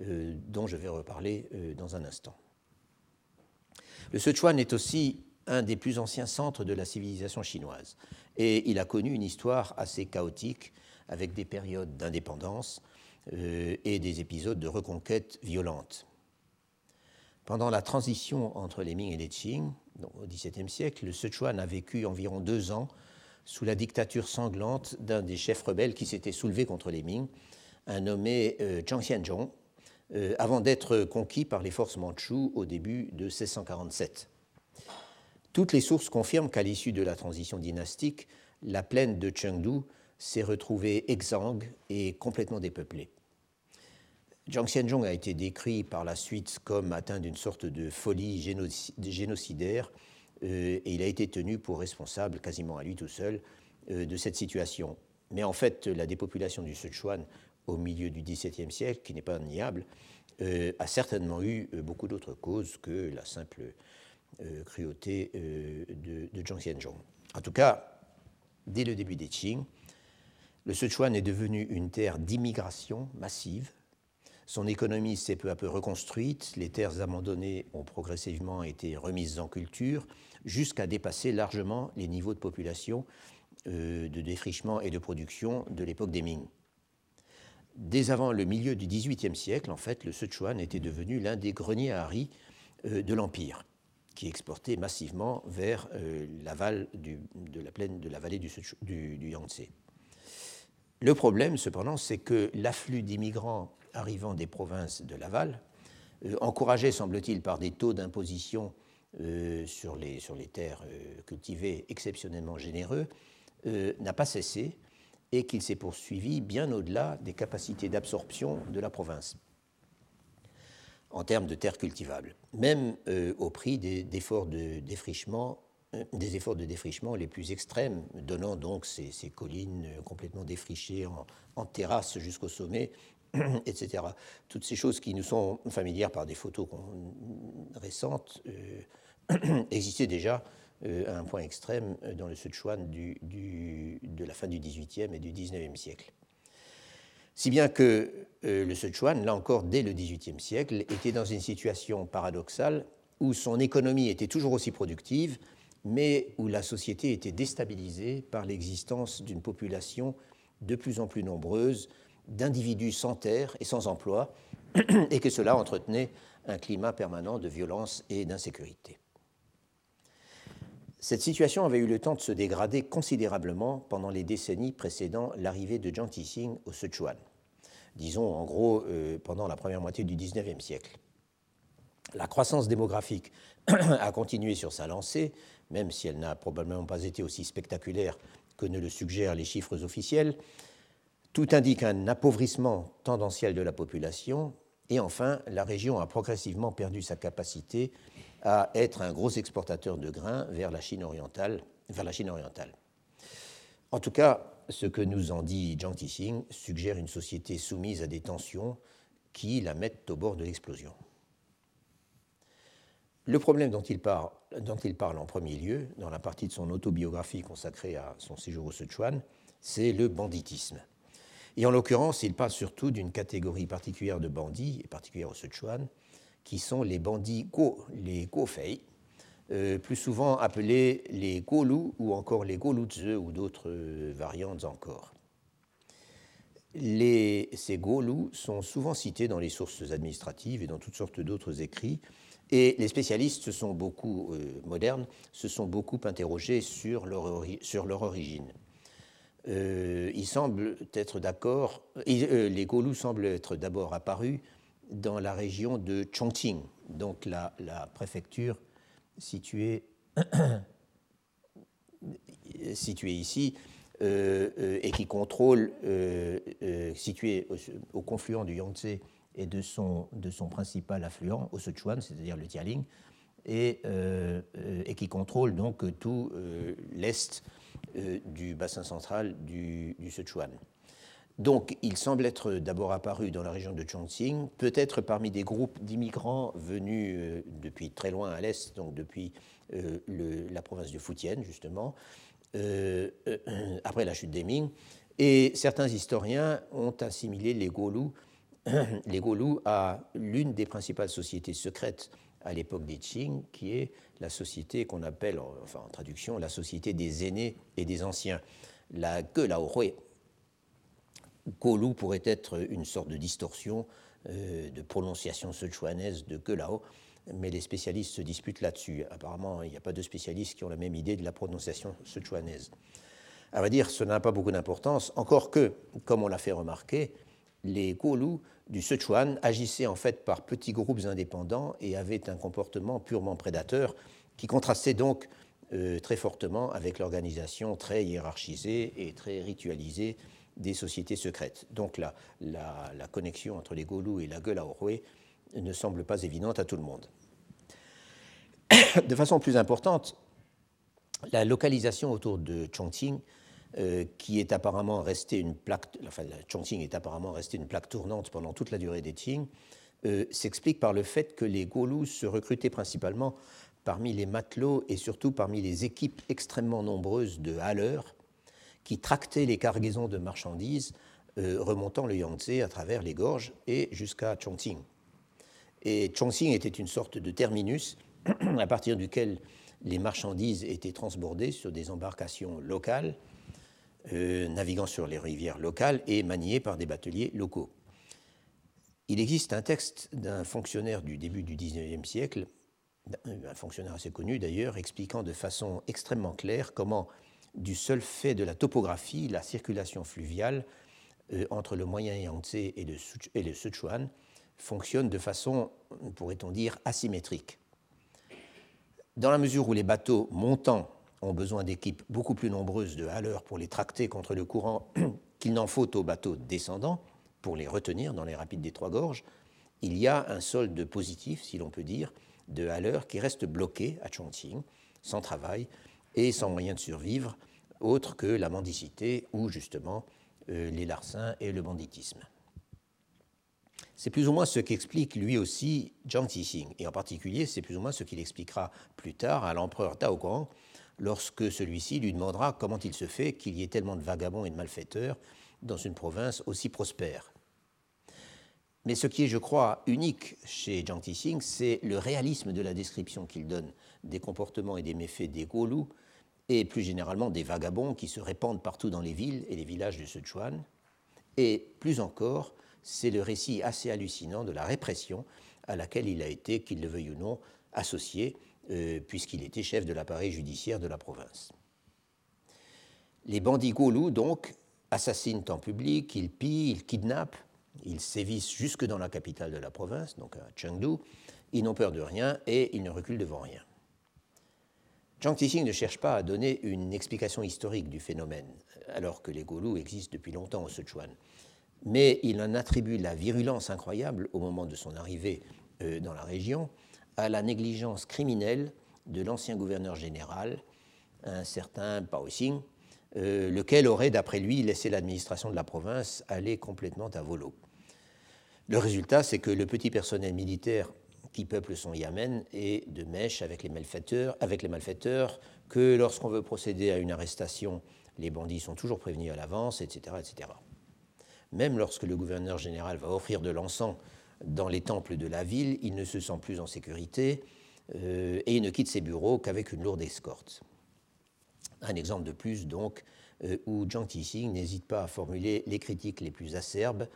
euh, dont je vais reparler euh, dans un instant. Le Sichuan est aussi un des plus anciens centres de la civilisation chinoise, et il a connu une histoire assez chaotique, avec des périodes d'indépendance et des épisodes de reconquête violente. Pendant la transition entre les Ming et les Qing, au XVIIe siècle, le Sichuan a vécu environ deux ans sous la dictature sanglante d'un des chefs rebelles qui s'était soulevé contre les Ming, un nommé euh, Zhang euh, avant d'être conquis par les forces mandchoues au début de 1647. Toutes les sources confirment qu'à l'issue de la transition dynastique, la plaine de Chengdu s'est retrouvée exsangue et complètement dépeuplée. Jiang Xianzhong a été décrit par la suite comme atteint d'une sorte de folie génocidaire euh, et il a été tenu pour responsable, quasiment à lui tout seul, euh, de cette situation. Mais en fait, la dépopulation du Sichuan au milieu du XVIIe siècle, qui n'est pas niable, euh, a certainement eu beaucoup d'autres causes que la simple cruauté de, de Jiang Xianzhong. En tout cas, dès le début des Qing, le Sichuan est devenu une terre d'immigration massive son économie s'est peu à peu reconstruite, les terres abandonnées ont progressivement été remises en culture, jusqu'à dépasser largement les niveaux de population, euh, de défrichement et de production de l'époque des Ming. Dès avant le milieu du XVIIIe siècle, en fait, le Sichuan était devenu l'un des greniers à riz euh, de l'Empire, qui exportait massivement vers euh, l'aval de la plaine de la vallée du, du Yangtze. Le problème, cependant, c'est que l'afflux d'immigrants arrivant des provinces de l'aval, euh, encouragé, semble-t-il, par des taux d'imposition euh, sur, les, terres euh, cultivées exceptionnellement généreux, n'a pas cessé et qu'il s'est poursuivi bien au-delà des capacités d'absorption de la province en termes de terres cultivables, même au prix des, efforts de défrichement des efforts de défrichement les plus extrêmes, donnant donc ces, collines complètement défrichées en, en terrasse jusqu'au sommet, etc. Toutes ces choses qui nous sont familières par des photos récentes euh, existaient déjà euh, à un point extrême dans le Sichuan du, de la fin du XVIIIe et du XIXe siècle. Si bien que euh, le Sichuan, là encore dès le XVIIIe siècle, était dans une situation paradoxale où son économie était toujours aussi productive, mais où la société était déstabilisée par l'existence d'une population de plus en plus nombreuse d'individus sans terre et sans emploi, et que cela entretenait un climat permanent de violence et d'insécurité. Cette situation avait eu le temps de se dégrader considérablement pendant les décennies précédant l'arrivée de Jiang Tixing au Sichuan, disons en gros euh, pendant la première moitié du XIXe siècle. La croissance démographique a continué sur sa lancée, même si elle n'a probablement pas été aussi spectaculaire que ne le suggèrent les chiffres officiels, tout indique un appauvrissement tendanciel de la population et enfin, la région a progressivement perdu sa capacité à être un gros exportateur de grains vers la Chine orientale. En tout cas, ce que nous en dit Jiang Tixing suggère une société soumise à des tensions qui la mettent au bord de l'explosion. Le problème dont il, parle, en premier lieu, dans la partie de son autobiographie consacrée à son séjour au Sichuan, c'est le banditisme. Et en l'occurrence, il parle surtout d'une catégorie particulière de bandits, et particulière au Sichuan, qui sont les bandits go, les Gofei, euh, plus souvent appelés les Golu ou encore les Golutze ou d'autres euh, variantes encore. Ces Golus sont souvent cités dans les sources administratives et dans toutes sortes d'autres écrits, et les spécialistes se sont beaucoup, euh, modernes se sont beaucoup interrogés sur leur origine. Euh, ils semblent être d'accord, euh, les Golus semblent être d'abord apparus dans la région de Chongqing, donc la, préfecture située situé ici, et qui contrôle, situé au, confluent du Yangtze et de son, de son principal affluent, au Sichuan, c'est-à-dire le Tialing, et, et, qui contrôle donc tout l'est du bassin central du, Sichuan. Donc, il semble être d'abord apparu dans la région de Chongqing, peut-être parmi des groupes d'immigrants venus euh, depuis très loin à l'est, donc depuis euh, la province de Fujian, justement, euh, après la chute des Ming. Et certains historiens ont assimilé les Golus, les à l'une des principales sociétés secrètes à l'époque des Qing, qui est la société qu'on appelle, enfin en traduction, la société des aînés et des anciens, la Gelaohui Kolu pourrait être une sorte de distorsion euh, de prononciation sichuanaise de Gelao, mais les spécialistes se disputent là-dessus. Apparemment, il n'y a pas de spécialistes qui ont la même idée de la prononciation sichuanaise. À vrai dire, ce n'a pas beaucoup d'importance, encore que, comme on l'a fait remarquer, les Kolu du Sichuan agissaient en fait par petits groupes indépendants et avaient un comportement purement prédateur qui contrastait donc euh, très fortement avec l'organisation très hiérarchisée et très ritualisée des sociétés secrètes. Donc la, la, connexion entre les Golus et la gueule à ne semble pas évidente à tout le monde. De façon plus importante, la localisation autour de Chongqing, euh, qui est apparemment restée une plaque, Chongqing est apparemment restée une plaque tournante pendant toute la durée des Qing, euh, s'explique par le fait que les Golus se recrutaient principalement parmi les matelots et surtout parmi les équipes extrêmement nombreuses de haleurs qui tractait les cargaisons de marchandises euh, remontant le Yangtze à travers les gorges et jusqu'à Chongqing. Et Chongqing était une sorte de terminus à partir duquel les marchandises étaient transbordées sur des embarcations locales, euh, naviguant sur les rivières locales et maniées par des bateliers locaux. Il existe un texte d'un fonctionnaire du début du XIXe siècle, un fonctionnaire assez connu d'ailleurs, expliquant de façon extrêmement claire comment du seul fait de la topographie, la circulation fluviale euh, entre le moyen Yangtze et le, et le Sichuan fonctionne de façon, pourrait-on dire, asymétrique. Dans la mesure où les bateaux montants ont besoin d'équipes beaucoup plus nombreuses de haleurs pour les tracter contre le courant qu'il n'en faut aux bateaux descendants pour les retenir dans les rapides des Trois Gorges, il y a un solde positif, si l'on peut dire, de haleurs qui restent bloqués à Chongqing, sans travail, et sans moyen de survivre autre que la mendicité ou justement euh, les larcins et le banditisme. C'est plus ou moins ce qu'explique lui aussi Jiang Tixing, et en particulier c'est plus ou moins ce qu'il expliquera plus tard à l'empereur Tao Guang lorsque celui-ci lui demandera comment il se fait qu'il y ait tellement de vagabonds et de malfaiteurs dans une province aussi prospère. Mais ce qui est, je crois, unique chez Jiang Tixing, c'est le réalisme de la description qu'il donne des comportements et des méfaits des Golus et plus généralement des vagabonds qui se répandent partout dans les villes et les villages du Sichuan. Et plus encore, c'est le récit assez hallucinant de la répression à laquelle il a été, qu'il le veuille ou non, associé, euh, puisqu'il était chef de l'appareil judiciaire de la province. Les bandits Golus, donc, assassinent en public, ils pillent, ils kidnappent, ils sévissent jusque dans la capitale de la province, donc à Chengdu. Ils n'ont peur de rien et ils ne reculent devant rien. Zhang Tixing ne cherche pas à donner une explication historique du phénomène, alors que les Golus existent depuis longtemps au Sichuan. Mais il en attribue la virulence incroyable au moment de son arrivée euh, dans la région à la négligence criminelle de l'ancien gouverneur général, un certain Pao Xing, euh, lequel aurait, d'après lui, laissé l'administration de la province aller complètement à volo. Le résultat, c'est que le petit personnel militaire qui peuplent son Yamen et de mèche avec les malfaiteurs, avec les malfaiteurs que lorsqu'on veut procéder à une arrestation, les bandits sont toujours prévenus à l'avance, etc., etc. Même lorsque le gouverneur général va offrir de l'encens dans les temples de la ville, il ne se sent plus en sécurité euh, et il ne quitte ses bureaux qu'avec une lourde escorte. Un exemple de plus, donc, euh, où Jiang Tixing n'hésite pas à formuler les critiques les plus acerbes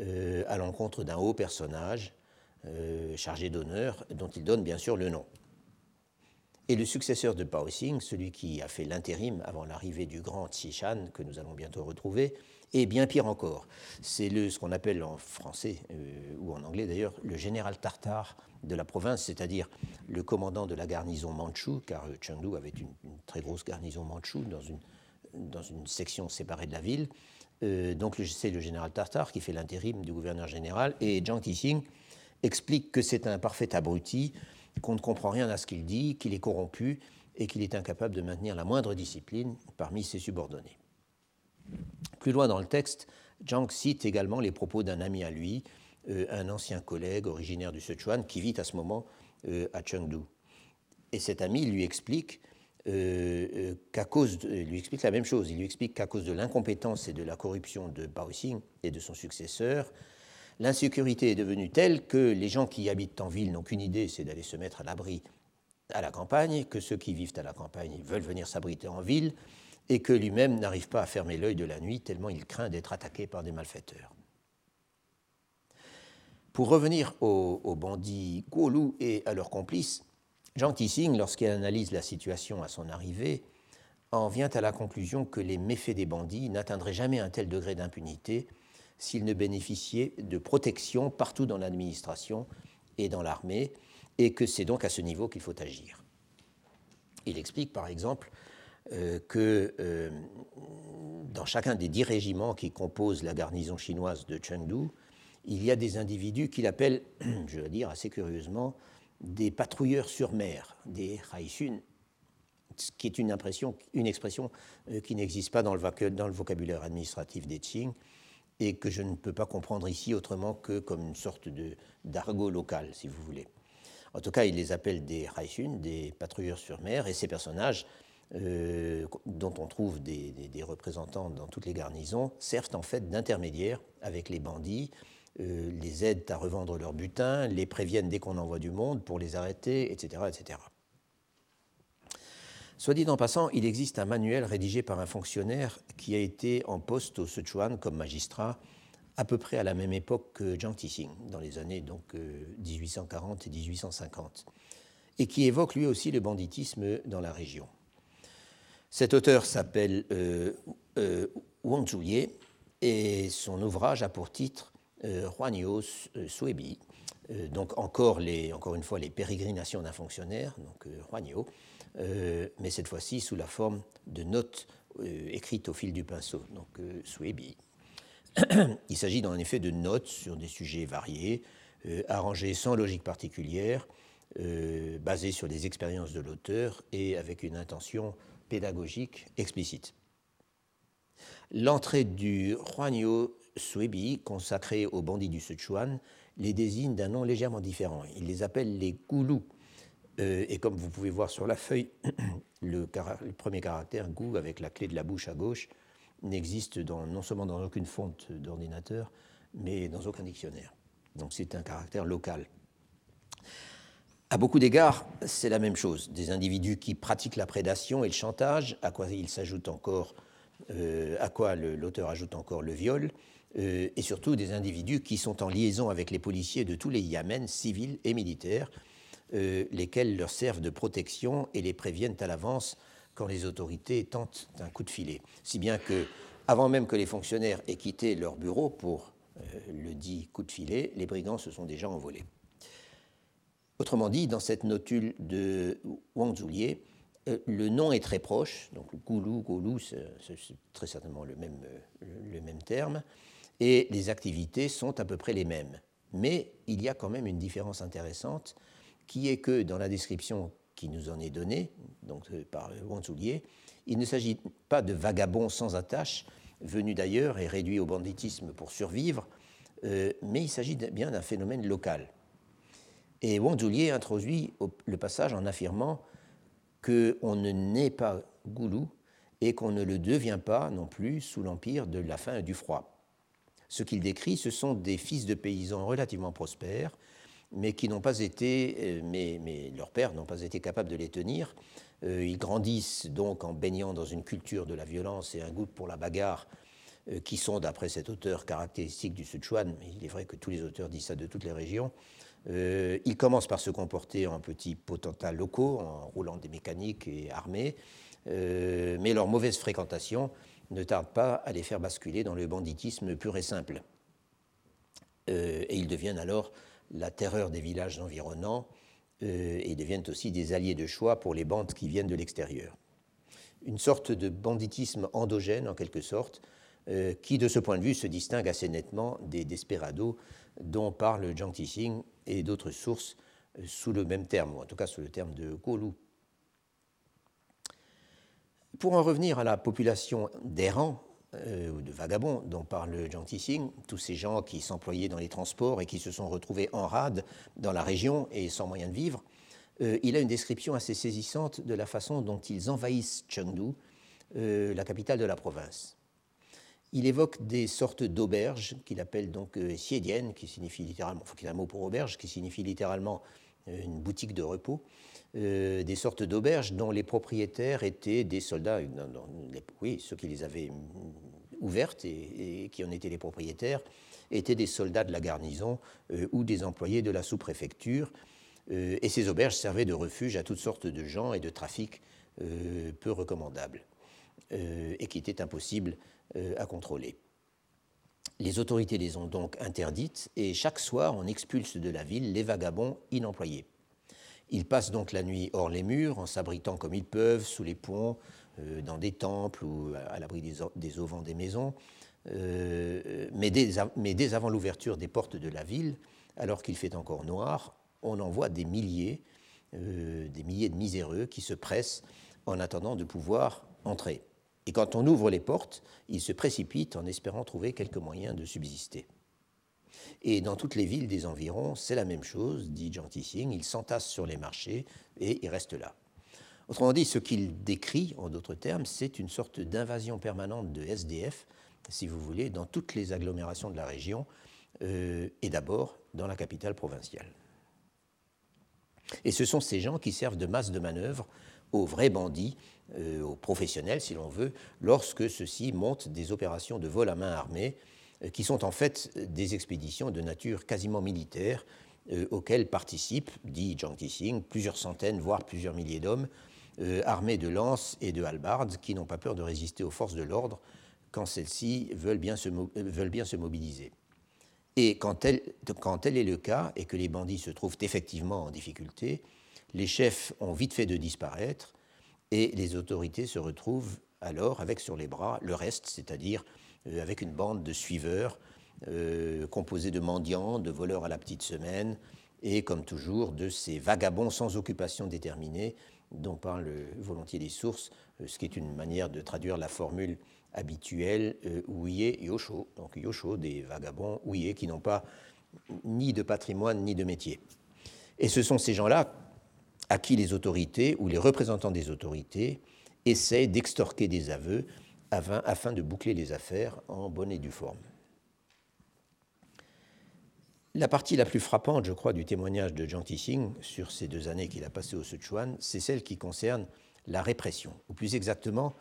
euh, à l'encontre d'un haut personnage chargé d'honneur, dont il donne bien sûr le nom. Et le successeur de Pao Xing, celui qui a fait l'intérim avant l'arrivée du grand Shan, que nous allons bientôt retrouver, Et bien pire encore, c'est ce qu'on appelle en français, euh, ou en anglais d'ailleurs, le général Tartare de la province, c'est-à-dire le commandant de la garnison manchoue, car euh, Chengdu avait une, très grosse garnison manchoue dans une, section séparée de la ville. Euh, donc c'est le général Tartare qui fait l'intérim du gouverneur général, et Jiang Tixing explique que c'est un parfait abruti, qu'on ne comprend rien à ce qu'il dit, qu'il est corrompu et qu'il est incapable de maintenir la moindre discipline parmi ses subordonnés. Plus loin dans le texte, Jiang cite également les propos d'un ami à lui, euh, un ancien collègue originaire du Sichuan qui vit à ce moment euh, à Chengdu. Et cet ami lui explique euh, qu'à cause, lui explique la même chose. Il lui explique qu'à cause de l'incompétence et de la corruption de Bao Xing et de son successeur, l'insécurité est devenue telle que les gens qui habitent en ville n'ont qu'une idée, c'est d'aller se mettre à l'abri à la campagne, que ceux qui vivent à la campagne veulent venir s'abriter en ville, et que lui-même n'arrive pas à fermer l'œil de la nuit tellement il craint d'être attaqué par des malfaiteurs. Pour revenir aux, bandits Guolu et à leurs complices, Jean Tissing, lorsqu'il analyse la situation à son arrivée, en vient à la conclusion que les méfaits des bandits n'atteindraient jamais un tel degré d'impunité s'ils ne bénéficiaient de protection partout dans l'administration et dans l'armée, et que c'est donc à ce niveau qu'il faut agir. Il explique par exemple que euh, dans chacun des dix régiments qui composent la garnison chinoise de Chengdu, il y a des individus qu'il appelle, je veux dire assez curieusement, des patrouilleurs sur mer, des haishun, ce qui est une, impression, une expression euh, qui n'existe pas dans le, vocabulaire administratif des Qing et que je ne peux pas comprendre ici autrement que comme une sorte d'argot local, si vous voulez. En tout cas, il les appelle des haishun, des patrouilleurs sur mer, et ces personnages euh, dont on trouve des, représentants dans toutes les garnisons, servent en fait d'intermédiaires avec les bandits, euh, les aident à revendre leur butin, les préviennent dès qu'on envoie du monde pour les arrêter, etc., etc. Soit dit en passant, il existe un manuel rédigé par un fonctionnaire qui a été en poste au Sichuan comme magistrat à peu près à la même époque que Jiang Tixing, dans les années donc, 1840 euh, et 1850, et qui évoque lui aussi le banditisme dans la région. Cet auteur s'appelle euh, euh, Wang Zhuye et son ouvrage a pour titre euh, Huanyo Suebi. Euh, donc encore, les, encore une fois les pérégrinations d'un fonctionnaire, donc Huanyo, mais cette fois-ci sous la forme de notes écrites au fil du pinceau, donc Suebi. Il s'agit en effet de notes sur des sujets variés, arrangées sans logique particulière, basées sur des expériences de l'auteur et avec une intention pédagogique explicite. L'entrée du Huanyo Suebi, consacré aux bandits du Sichuan, les désigne d'un nom légèrement différent. Il les appelle les Goulous. Euh, et comme vous pouvez voir sur la feuille, le, premier caractère Gou avec la clé de la bouche à gauche n'existe non seulement dans aucune fonte d'ordinateur, mais dans aucun dictionnaire. Donc c'est un caractère local. À beaucoup d'égards, c'est la même chose. Des individus qui pratiquent la prédation et le chantage, à quoi encore, euh, à quoi l'auteur ajoute encore le viol, euh, et surtout des individus qui sont en liaison avec les policiers de tous les Yémen, civils et militaires, euh, lesquels leur servent de protection et les préviennent à l'avance quand les autorités tentent un coup de filet. Si bien que, avant même que les fonctionnaires aient quitté leur bureau pour le dit coup de filet, les brigands se sont déjà envolés. Autrement dit, dans cette notule de Wang Zulier, euh, le nom est très proche, donc Goulou, Goulou, c'est très certainement le même, euh, le même terme, et les activités sont à peu près les mêmes. Mais il y a quand même une différence intéressante, qui est que dans la description qui nous en est donnée, donc euh, par Wang Zulier, il ne s'agit pas de vagabonds sans attache, venus d'ailleurs et réduits au banditisme pour survivre, mais il s'agit bien d'un phénomène local. Et Wang Zhulier introduit le passage en affirmant qu'on ne naît pas goulou et qu'on ne le devient pas non plus sous l'empire de la faim et du froid. Ce qu'il décrit, ce sont des fils de paysans relativement prospères, mais qui n'ont pas été, euh, mais, mais leurs pères n'ont pas été capables de les tenir. Euh, ils grandissent donc en baignant dans une culture de la violence et un goût pour la bagarre euh, qui sont, d'après cet auteur, caractéristiques du Sichuan, mais il est vrai que tous les auteurs disent ça de toutes les régions, euh, il commence par se comporter en petits potentats locaux, en roulant des mécaniques et armés, euh, mais leur mauvaise fréquentation ne tarde pas à les faire basculer dans le banditisme pur et simple. Euh, et ils deviennent alors la terreur des villages environnants et deviennent aussi des alliés de choix pour les bandes qui viennent de l'extérieur. Une sorte de banditisme endogène, en quelque sorte, qui, de ce point de vue, se distingue assez nettement des desperados dont parle Jiang Tixing et d'autres sources sous le même terme, ou en tout cas sous le terme de Golu. Pour en revenir à la population d'errants, euh, ou de vagabonds dont parle Jiang Tixing, tous ces gens qui s'employaient dans les transports et qui se sont retrouvés en rade dans la région et sans moyen de vivre, euh, il a une description assez saisissante de la façon dont ils envahissent Chengdu, euh, la capitale de la province. Il évoque des sortes d'auberges qu'il appelle donc euh, qui signifie littéralement, un mot pour auberge, qui signifie littéralement une boutique de repos, euh, des sortes d'auberges dont les propriétaires étaient des soldats, oui, ceux qui les avaient ouvertes et, qui en étaient les propriétaires, étaient des soldats de la garnison euh, ou des employés de la sous-préfecture. Euh, et ces auberges servaient de refuge à toutes sortes de gens et de trafics peu recommandables et qui étaient impossibles à contrôler. Les autorités les ont donc interdites et chaque soir on expulse de la ville les vagabonds inemployés. Ils passent donc la nuit hors les murs, en s'abritant comme ils peuvent, sous les ponts, euh, dans des temples ou à l'abri des, auvents des maisons. Euh, mais, dès, avant l'ouverture des portes de la ville, alors qu'il fait encore noir, on en voit des milliers, euh, des milliers de miséreux qui se pressent en attendant de pouvoir entrer. Et quand on ouvre les portes, ils se précipitent en espérant trouver quelques moyens de subsister. Et dans toutes les villes des environs, c'est la même chose, dit Jean Tissing, ils s'entassent sur les marchés et ils restent là. Autrement dit, ce qu'il décrit, en d'autres termes, c'est une sorte d'invasion permanente de SDF, si vous voulez, dans toutes les agglomérations de la région, euh, et d'abord dans la capitale provinciale. Et ce sont ces gens qui servent de masse de manœuvre aux vrais bandits, aux professionnels si l'on veut, lorsque ceux-ci montent des opérations de vol à main armée euh, qui sont en fait des expéditions de nature quasiment militaire euh, auxquelles participent, dit Jiang Tixing, plusieurs centaines, voire plusieurs milliers d'hommes, euh, armés de lances et de halbardes, qui n'ont pas peur de résister aux forces de l'ordre quand celles-ci veulent, bien se mobiliser. Et quand quand tel est le cas, et que les bandits se trouvent effectivement en difficulté, les chefs ont vite fait de disparaître, et les autorités se retrouvent alors avec sur les bras le reste, c'est-à-dire euh, avec une bande de suiveurs euh, composée de mendiants, de voleurs à la petite semaine, et comme toujours de ces vagabonds sans occupation déterminée dont parlent volontiers les sources, euh, ce qui est une manière de traduire la formule habituelle ouillé yosho, donc yosho des vagabonds ouillés qui n'ont pas ni de patrimoine ni de métier. Et ce sont ces gens-là à qui les autorités ou les représentants des autorités essaient d'extorquer des aveux afin de boucler les affaires en bonne et due forme. La partie la plus frappante, je crois, du témoignage de Jiang Tixing sur ces deux années qu'il a passées au Sichuan, c'est celle qui concerne la répression, ou plus exactement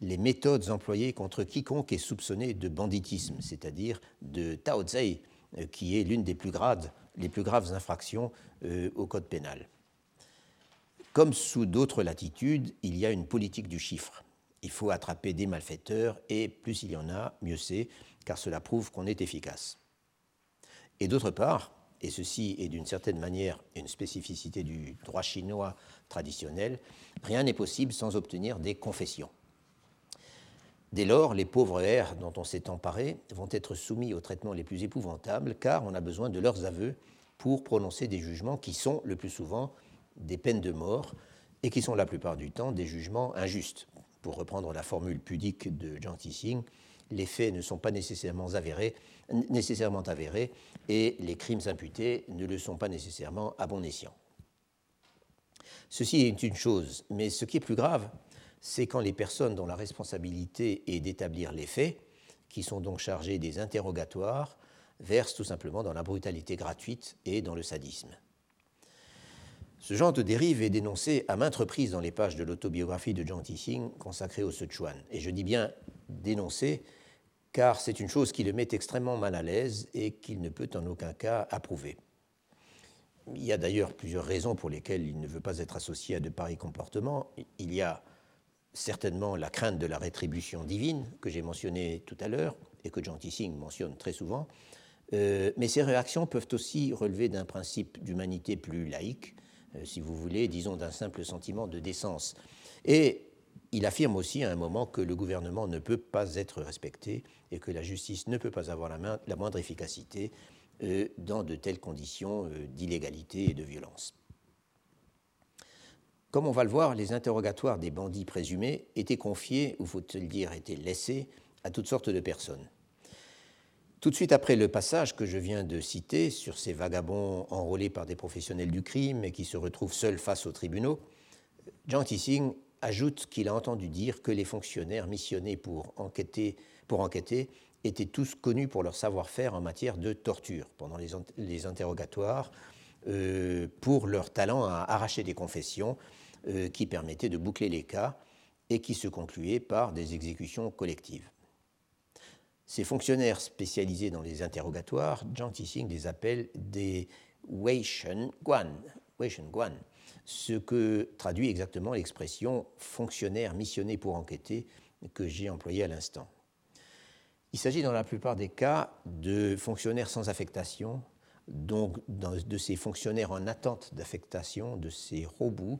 les méthodes employées contre quiconque est soupçonné de banditisme, c'est-à-dire de taozei, qui est l'une des plus graves, les plus graves infractions euh, au code pénal. Comme sous d'autres latitudes, il y a une politique du chiffre il faut attraper des malfaiteurs, et plus il y en a, mieux c'est, car cela prouve qu'on est efficace. Et d'autre part, et ceci est d'une certaine manière une spécificité du droit chinois traditionnel, rien n'est possible sans obtenir des confessions. Dès lors, les pauvres airs dont on s'est emparé vont être soumis aux traitements les plus épouvantables, car on a besoin de leurs aveux pour prononcer des jugements qui sont le plus souvent des peines de mort et qui sont la plupart du temps des jugements injustes, pour reprendre la formule pudique de Jiang Tixing, les faits ne sont pas nécessairement avérés, nécessairement avérés et les crimes imputés ne le sont pas nécessairement à bon escient. Ceci est une chose, mais ce qui est plus grave, c'est quand les personnes dont la responsabilité est d'établir les faits, qui sont donc chargées des interrogatoires, versent tout simplement dans la brutalité gratuite et dans le sadisme. Ce genre de dérive est dénoncé à maintes reprises dans les pages de l'autobiographie de Jiang Tixing consacrée au Sichuan. Et je dis bien dénoncé car c'est une chose qui le met extrêmement mal à l'aise et qu'il ne peut en aucun cas approuver. Il y a d'ailleurs plusieurs raisons pour lesquelles il ne veut pas être associé à de pareils comportements. Il y a certainement la crainte de la rétribution divine que j'ai mentionnée tout à l'heure et que Jean Tissing mentionne très souvent, euh, mais ces réactions peuvent aussi relever d'un principe d'humanité plus laïque, si vous voulez, disons d'un simple sentiment de décence. Et il affirme aussi à un moment que le gouvernement ne peut pas être respecté et que la justice ne peut pas avoir la, la moindre efficacité euh, dans de telles conditions d'illégalité et de violence. Comme on va le voir, les interrogatoires des bandits présumés étaient confiés, ou faut-il dire étaient laissés, à toutes sortes de personnes. Tout de suite après le passage que je viens de citer sur ces vagabonds enrôlés par des professionnels du crime et qui se retrouvent seuls face aux tribunaux, Jean Tissing ajoute qu'il a entendu dire que les fonctionnaires missionnés pour enquêter, pour enquêter étaient tous connus pour leur savoir-faire en matière de torture pendant les, interrogatoires, euh, pour leur talent à arracher des confessions euh, qui permettaient de boucler les cas et qui se concluaient par des exécutions collectives. Ces fonctionnaires spécialisés dans les interrogatoires, Jean Tissing les appelle des Weishen Guan, Guan, ce que traduit exactement l'expression fonctionnaire missionné pour enquêter que j'ai employé à l'instant. Il s'agit dans la plupart des cas de fonctionnaires sans affectation, donc de ces fonctionnaires en attente d'affectation, de ces robots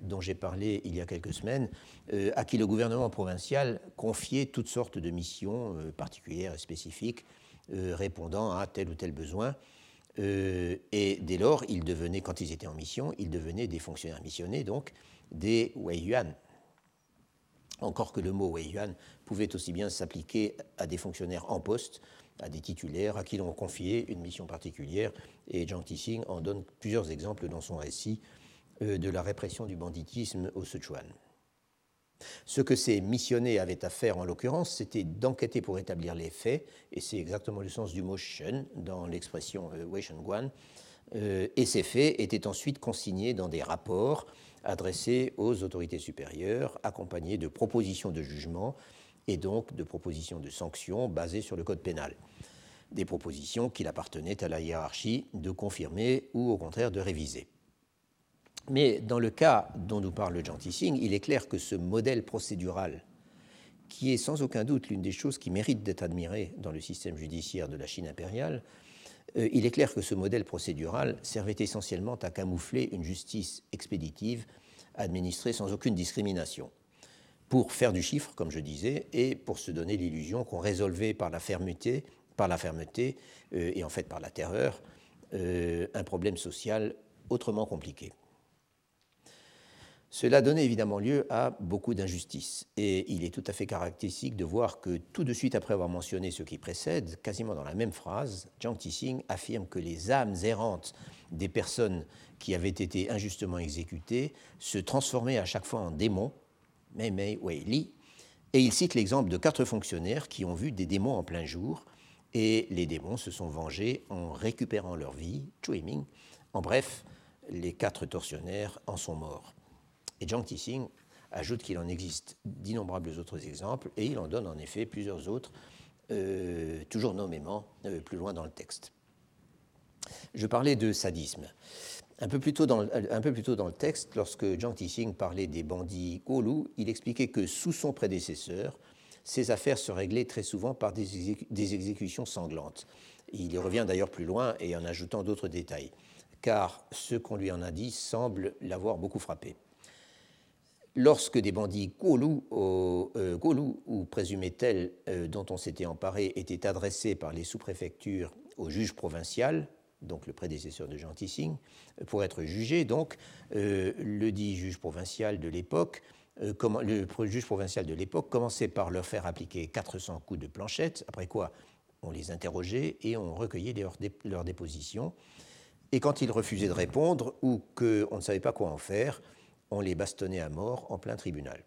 dont j'ai parlé il y a quelques semaines, euh, à qui le gouvernement provincial confiait toutes sortes de missions euh, particulières et spécifiques euh, répondant à tel ou tel besoin. et dès lors, ils devenaient, quand ils étaient en mission, ils devenaient des fonctionnaires missionnés, donc des Weiyuan. Encore que le mot Weiyuan pouvait aussi bien s'appliquer à des fonctionnaires en poste, à des titulaires à qui l'on confiait une mission particulière, et Zhang Tixing en donne plusieurs exemples dans son récit de la répression du banditisme au Sichuan. Ce que ces missionnés avaient à faire en l'occurrence, c'était d'enquêter pour établir les faits, et c'est exactement le sens du mot shen dans l'expression euh, wei guan, euh, et ces faits étaient ensuite consignés dans des rapports adressés aux autorités supérieures, accompagnés de propositions de jugement et donc de propositions de sanctions basées sur le code pénal. Des propositions qu'il appartenait à la hiérarchie de confirmer ou au contraire de réviser. Mais dans le cas dont nous parle Jean Tissing, il est clair que ce modèle procédural, qui est sans aucun doute l'une des choses qui méritent d'être admirées dans le système judiciaire de la Chine impériale, euh, il est clair que ce modèle procédural servait essentiellement à camoufler une justice expéditive administrée sans aucune discrimination, pour faire du chiffre, comme je disais, et pour se donner l'illusion qu'on résolvait par la fermeté, par la fermeté euh, et en fait par la terreur, euh, un problème social autrement compliqué. Cela donnait évidemment lieu à beaucoup d'injustices. Et il est tout à fait caractéristique de voir que tout de suite après avoir mentionné ce qui précède, quasiment dans la même phrase, Jiang Tixing affirme que les âmes errantes des personnes qui avaient été injustement exécutées se transformaient à chaque fois en démons, Mei Mei Wei Li, et il cite l'exemple de quatre fonctionnaires qui ont vu des démons en plein jour, et les démons se sont vengés en récupérant leur vie, Chui Ming. En bref, les quatre tortionnaires en sont morts. Et Zhang Tixing ajoute qu'il en existe d'innombrables autres exemples, et il en donne en effet plusieurs autres, euh, toujours nommément euh, plus loin dans le texte. Je parlais de sadisme. Un peu, plus tôt dans, le texte, lorsque Zhang Tixing parlait des bandits Golu, il expliquait que sous son prédécesseur, ces affaires se réglaient très souvent par des, des exécutions sanglantes. Il y revient d'ailleurs plus loin et en ajoutant d'autres détails, car ce qu'on lui en a dit semble l'avoir beaucoup frappé lorsque des bandits Golou, euh, ou présumés tels euh, dont on s'était emparé étaient adressés par les sous-préfectures au juge provincial, donc le prédécesseur de Jean Tissing, pour être jugés, donc euh, le dit juge provincial de l'époque, le juge provincial de l'époque commençait par leur faire appliquer 400 coups de planchette, après quoi on les interrogeait et on recueillait leurs, leurs dépositions. Et quand ils refusaient de répondre ou qu'on ne savait pas quoi en faire, on les bastonnait à mort en plein tribunal.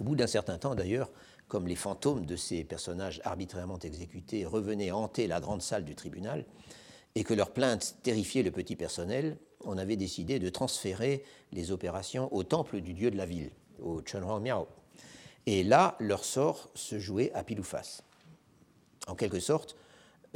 Au bout d'un certain temps, d'ailleurs, comme les fantômes de ces personnages arbitrairement exécutés revenaient hanter la grande salle du tribunal, et que leurs plaintes terrifiaient le petit personnel, on avait décidé de transférer les opérations au temple du dieu de la ville, au Chunhuang Miao. Et là, leur sort se jouait à pile ou face. En quelque sorte,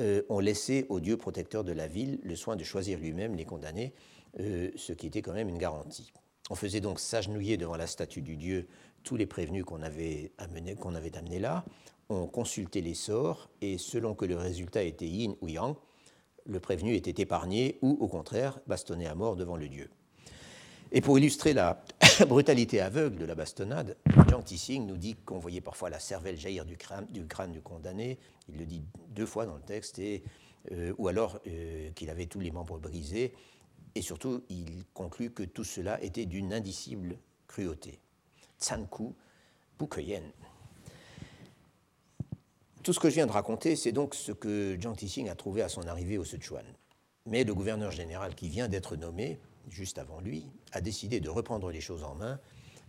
euh, on laissait au dieu protecteur de la ville le soin de choisir lui-même les condamnés, euh, ce qui était quand même une garantie. On faisait donc s'agenouiller devant la statue du dieu tous les prévenus qu'on avait, amenés, avait là. Ont consulté les sorts et selon que le résultat était yin ou yang, le prévenu était épargné ou au contraire bastonné à mort devant le dieu. Et pour illustrer la brutalité aveugle de la bastonnade, Jiang Tissing nous dit qu'on voyait parfois la cervelle jaillir du crâne du, crâne du condamné, il le dit deux fois dans le texte, et, euh, ou alors euh, qu'il avait tous les membres brisés, et surtout il conclut que tout cela était d'une indicible cruauté. Tsanku Pukeyen. Tout ce que je viens de raconter, c'est donc ce que Jiang Tissing a trouvé à son arrivée au Sichuan. Mais le gouverneur général qui vient d'être nommé, juste avant lui, a décidé de reprendre les choses en main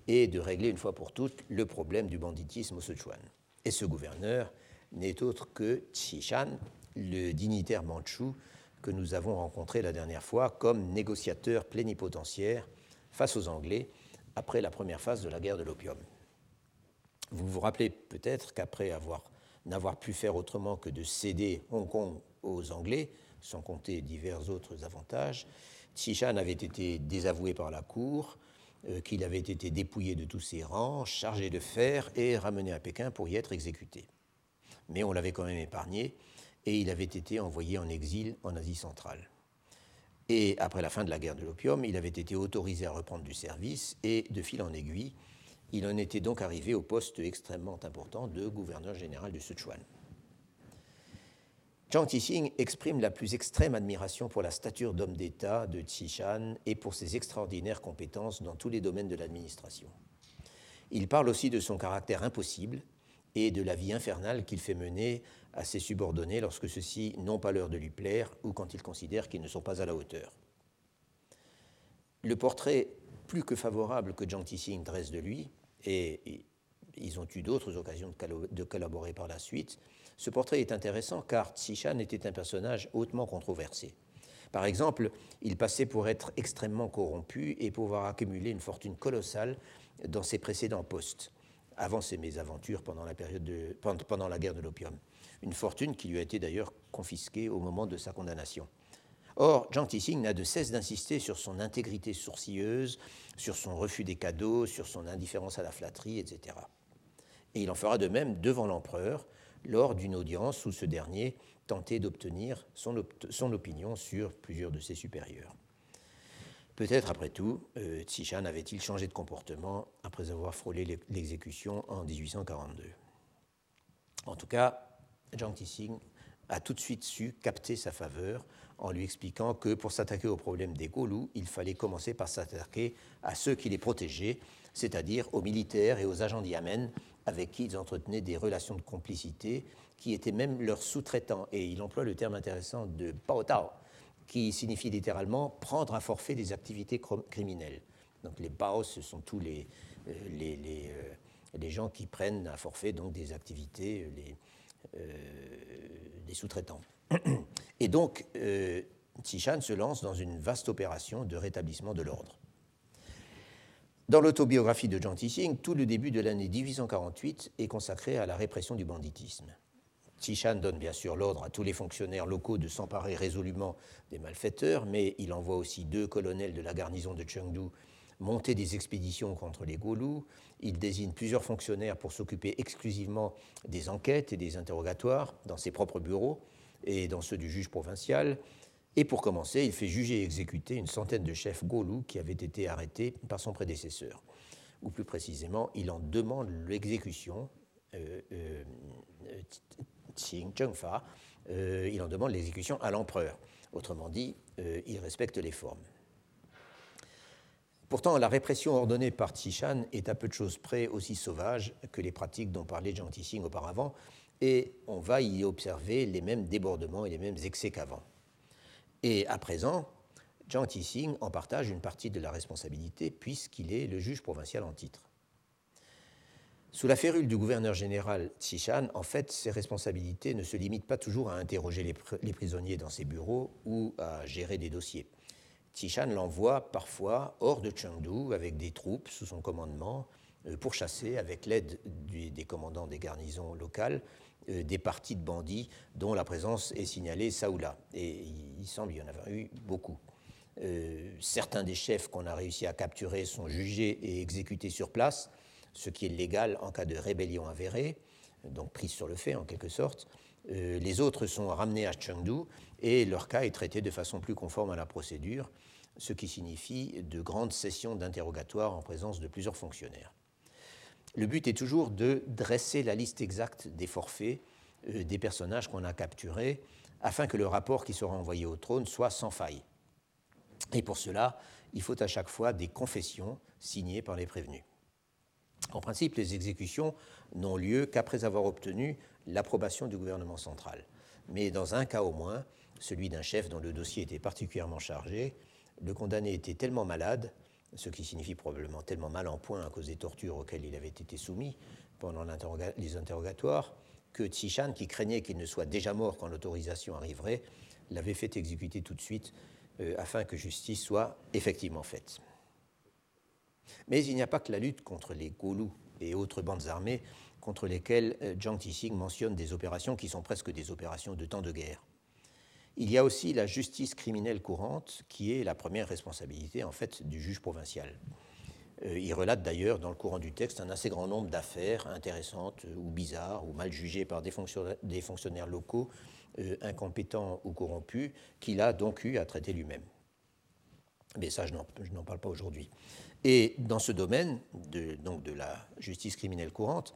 et de régler une fois pour toutes le problème du banditisme au Sichuan. Et ce gouverneur n'est autre que Shan, le dignitaire mandchou que nous avons rencontré la dernière fois comme négociateur plénipotentiaire face aux Anglais après la première phase de la guerre de l'opium. Vous vous rappelez peut-être qu'après avoir n'avoir pu faire autrement que de céder Hong Kong aux Anglais, sans compter divers autres avantages, Shan avait été désavoué par la cour, euh, qu'il avait été dépouillé de tous ses rangs, chargé de fer et ramené à Pékin pour y être exécuté. Mais on l'avait quand même épargné et il avait été envoyé en exil en Asie centrale. Et après la fin de la guerre de l'opium, il avait été autorisé à reprendre du service et, de fil en aiguille, il en était donc arrivé au poste extrêmement important de gouverneur général du Sichuan. Zhang Tixing exprime la plus extrême admiration pour la stature d'homme d'État de Shan et pour ses extraordinaires compétences dans tous les domaines de l'administration. Il parle aussi de son caractère impossible et de la vie infernale qu'il fait mener à ses subordonnés lorsque ceux-ci n'ont pas l'heure de lui plaire ou quand il considère qu'ils ne sont pas à la hauteur. Le portrait plus que favorable que Zhang Tixing dresse de lui, et ils ont eu d'autres occasions de collaborer par la suite, ce portrait est intéressant car Shan était un personnage hautement controversé. Par exemple, il passait pour être extrêmement corrompu et pouvoir accumuler une fortune colossale dans ses précédents postes, avant ses mésaventures pendant la, période de, pendant la guerre de l'opium. Une fortune qui lui a été d'ailleurs confisquée au moment de sa condamnation. Or, Zhang Tixing n'a de cesse d'insister sur son intégrité sourcilleuse, sur son refus des cadeaux, sur son indifférence à la flatterie, etc. Et il en fera de même devant l'empereur lors d'une audience où ce dernier tentait d'obtenir son, opinion sur plusieurs de ses supérieurs. Peut-être, après tout, euh, Tsichan avait-il changé de comportement après avoir frôlé l'exécution en 1842. En tout cas, Zhang Tixing a tout de suite su capter sa faveur en lui expliquant que pour s'attaquer au problème des Golous, il fallait commencer par s'attaquer à ceux qui les protégeaient, c'est-à-dire aux militaires et aux agents d'Yamen avec qui ils entretenaient des relations de complicité qui étaient même leurs sous-traitants. Et il emploie le terme intéressant de Tao, qui signifie littéralement prendre à forfait des activités criminelles. Donc les Bao, ce sont tous les, euh, les, les, euh, les, gens qui prennent à forfait donc, des activités, les, euh, des sous-traitants. Et donc, euh, Tishan se lance dans une vaste opération de rétablissement de l'ordre. Dans l'autobiographie de John Tissing, tout le début de l'année 1848 est consacré à la répression du banditisme. Tishan donne bien sûr l'ordre à tous les fonctionnaires locaux de s'emparer résolument des malfaiteurs, mais il envoie aussi deux colonels de la garnison de Chengdu monter des expéditions contre les Golous. Il désigne plusieurs fonctionnaires pour s'occuper exclusivement des enquêtes et des interrogatoires dans ses propres bureaux et dans ceux du juge provincial. Et pour commencer, il fait juger et exécuter une centaine de chefs Golous qui avaient été arrêtés par son prédécesseur. Ou plus précisément, il en demande l'exécution, euh, euh, euh, il en demande l'exécution à l'empereur. Autrement dit, il respecte les formes. Pourtant, la répression ordonnée par Tsichan est à peu de choses près aussi sauvage que les pratiques dont parlait Jean Tissing auparavant, et on va y observer les mêmes débordements et les mêmes excès qu'avant. Et à présent, Jean Tissing en partage une partie de la responsabilité puisqu'il est le juge provincial en titre. Sous la férule du gouverneur général Tsichan, en fait, ses responsabilités ne se limitent pas toujours à interroger les, prisonniers dans ses bureaux ou à gérer des dossiers. Tishan l'envoie parfois hors de Chengdu avec des troupes sous son commandement euh, pour chasser, avec l'aide des commandants des garnisons locales, euh, des parties de bandits dont la présence est signalée Saoula. Et il semble y en avoir eu beaucoup. Euh, certains des chefs qu'on a réussi à capturer sont jugés et exécutés sur place, ce qui est légal en cas de rébellion avérée, donc prise sur le fait en quelque sorte. Les autres sont ramenés à Chengdu et leur cas est traité de façon plus conforme à la procédure, ce qui signifie de grandes sessions d'interrogatoire en présence de plusieurs fonctionnaires. Le but est toujours de dresser la liste exacte des forfaits euh, des personnages qu'on a capturés afin que le rapport qui sera envoyé au trône soit sans faille. Et pour cela, il faut à chaque fois des confessions signées par les prévenus. En principe, les exécutions n'ont lieu qu'après avoir obtenu l'approbation du gouvernement central. Mais dans un cas au moins, celui d'un chef dont le dossier était particulièrement chargé, le condamné était tellement malade, ce qui signifie probablement tellement mal en point à cause des tortures auxquelles il avait été soumis pendant les interrogatoires, que Tsichan, qui craignait qu'il ne soit déjà mort quand l'autorisation arriverait, l'avait fait exécuter tout de suite euh, afin que justice soit effectivement faite. Mais il n'y a pas que la lutte contre les Golous et autres bandes armées contre lesquelles euh, Jiang Tixing mentionne des opérations qui sont presque des opérations de temps de guerre. Il y a aussi la justice criminelle courante, qui est la première responsabilité en fait du juge provincial. Euh, il relate d'ailleurs dans le courant du texte un assez grand nombre d'affaires intéressantes ou bizarres ou mal jugées par des fonctionnaires, locaux, euh, incompétents ou corrompus, qu'il a donc eu à traiter lui-même. Mais ça, je n'en parle pas aujourd'hui. Et dans ce domaine, de, donc de la justice criminelle courante,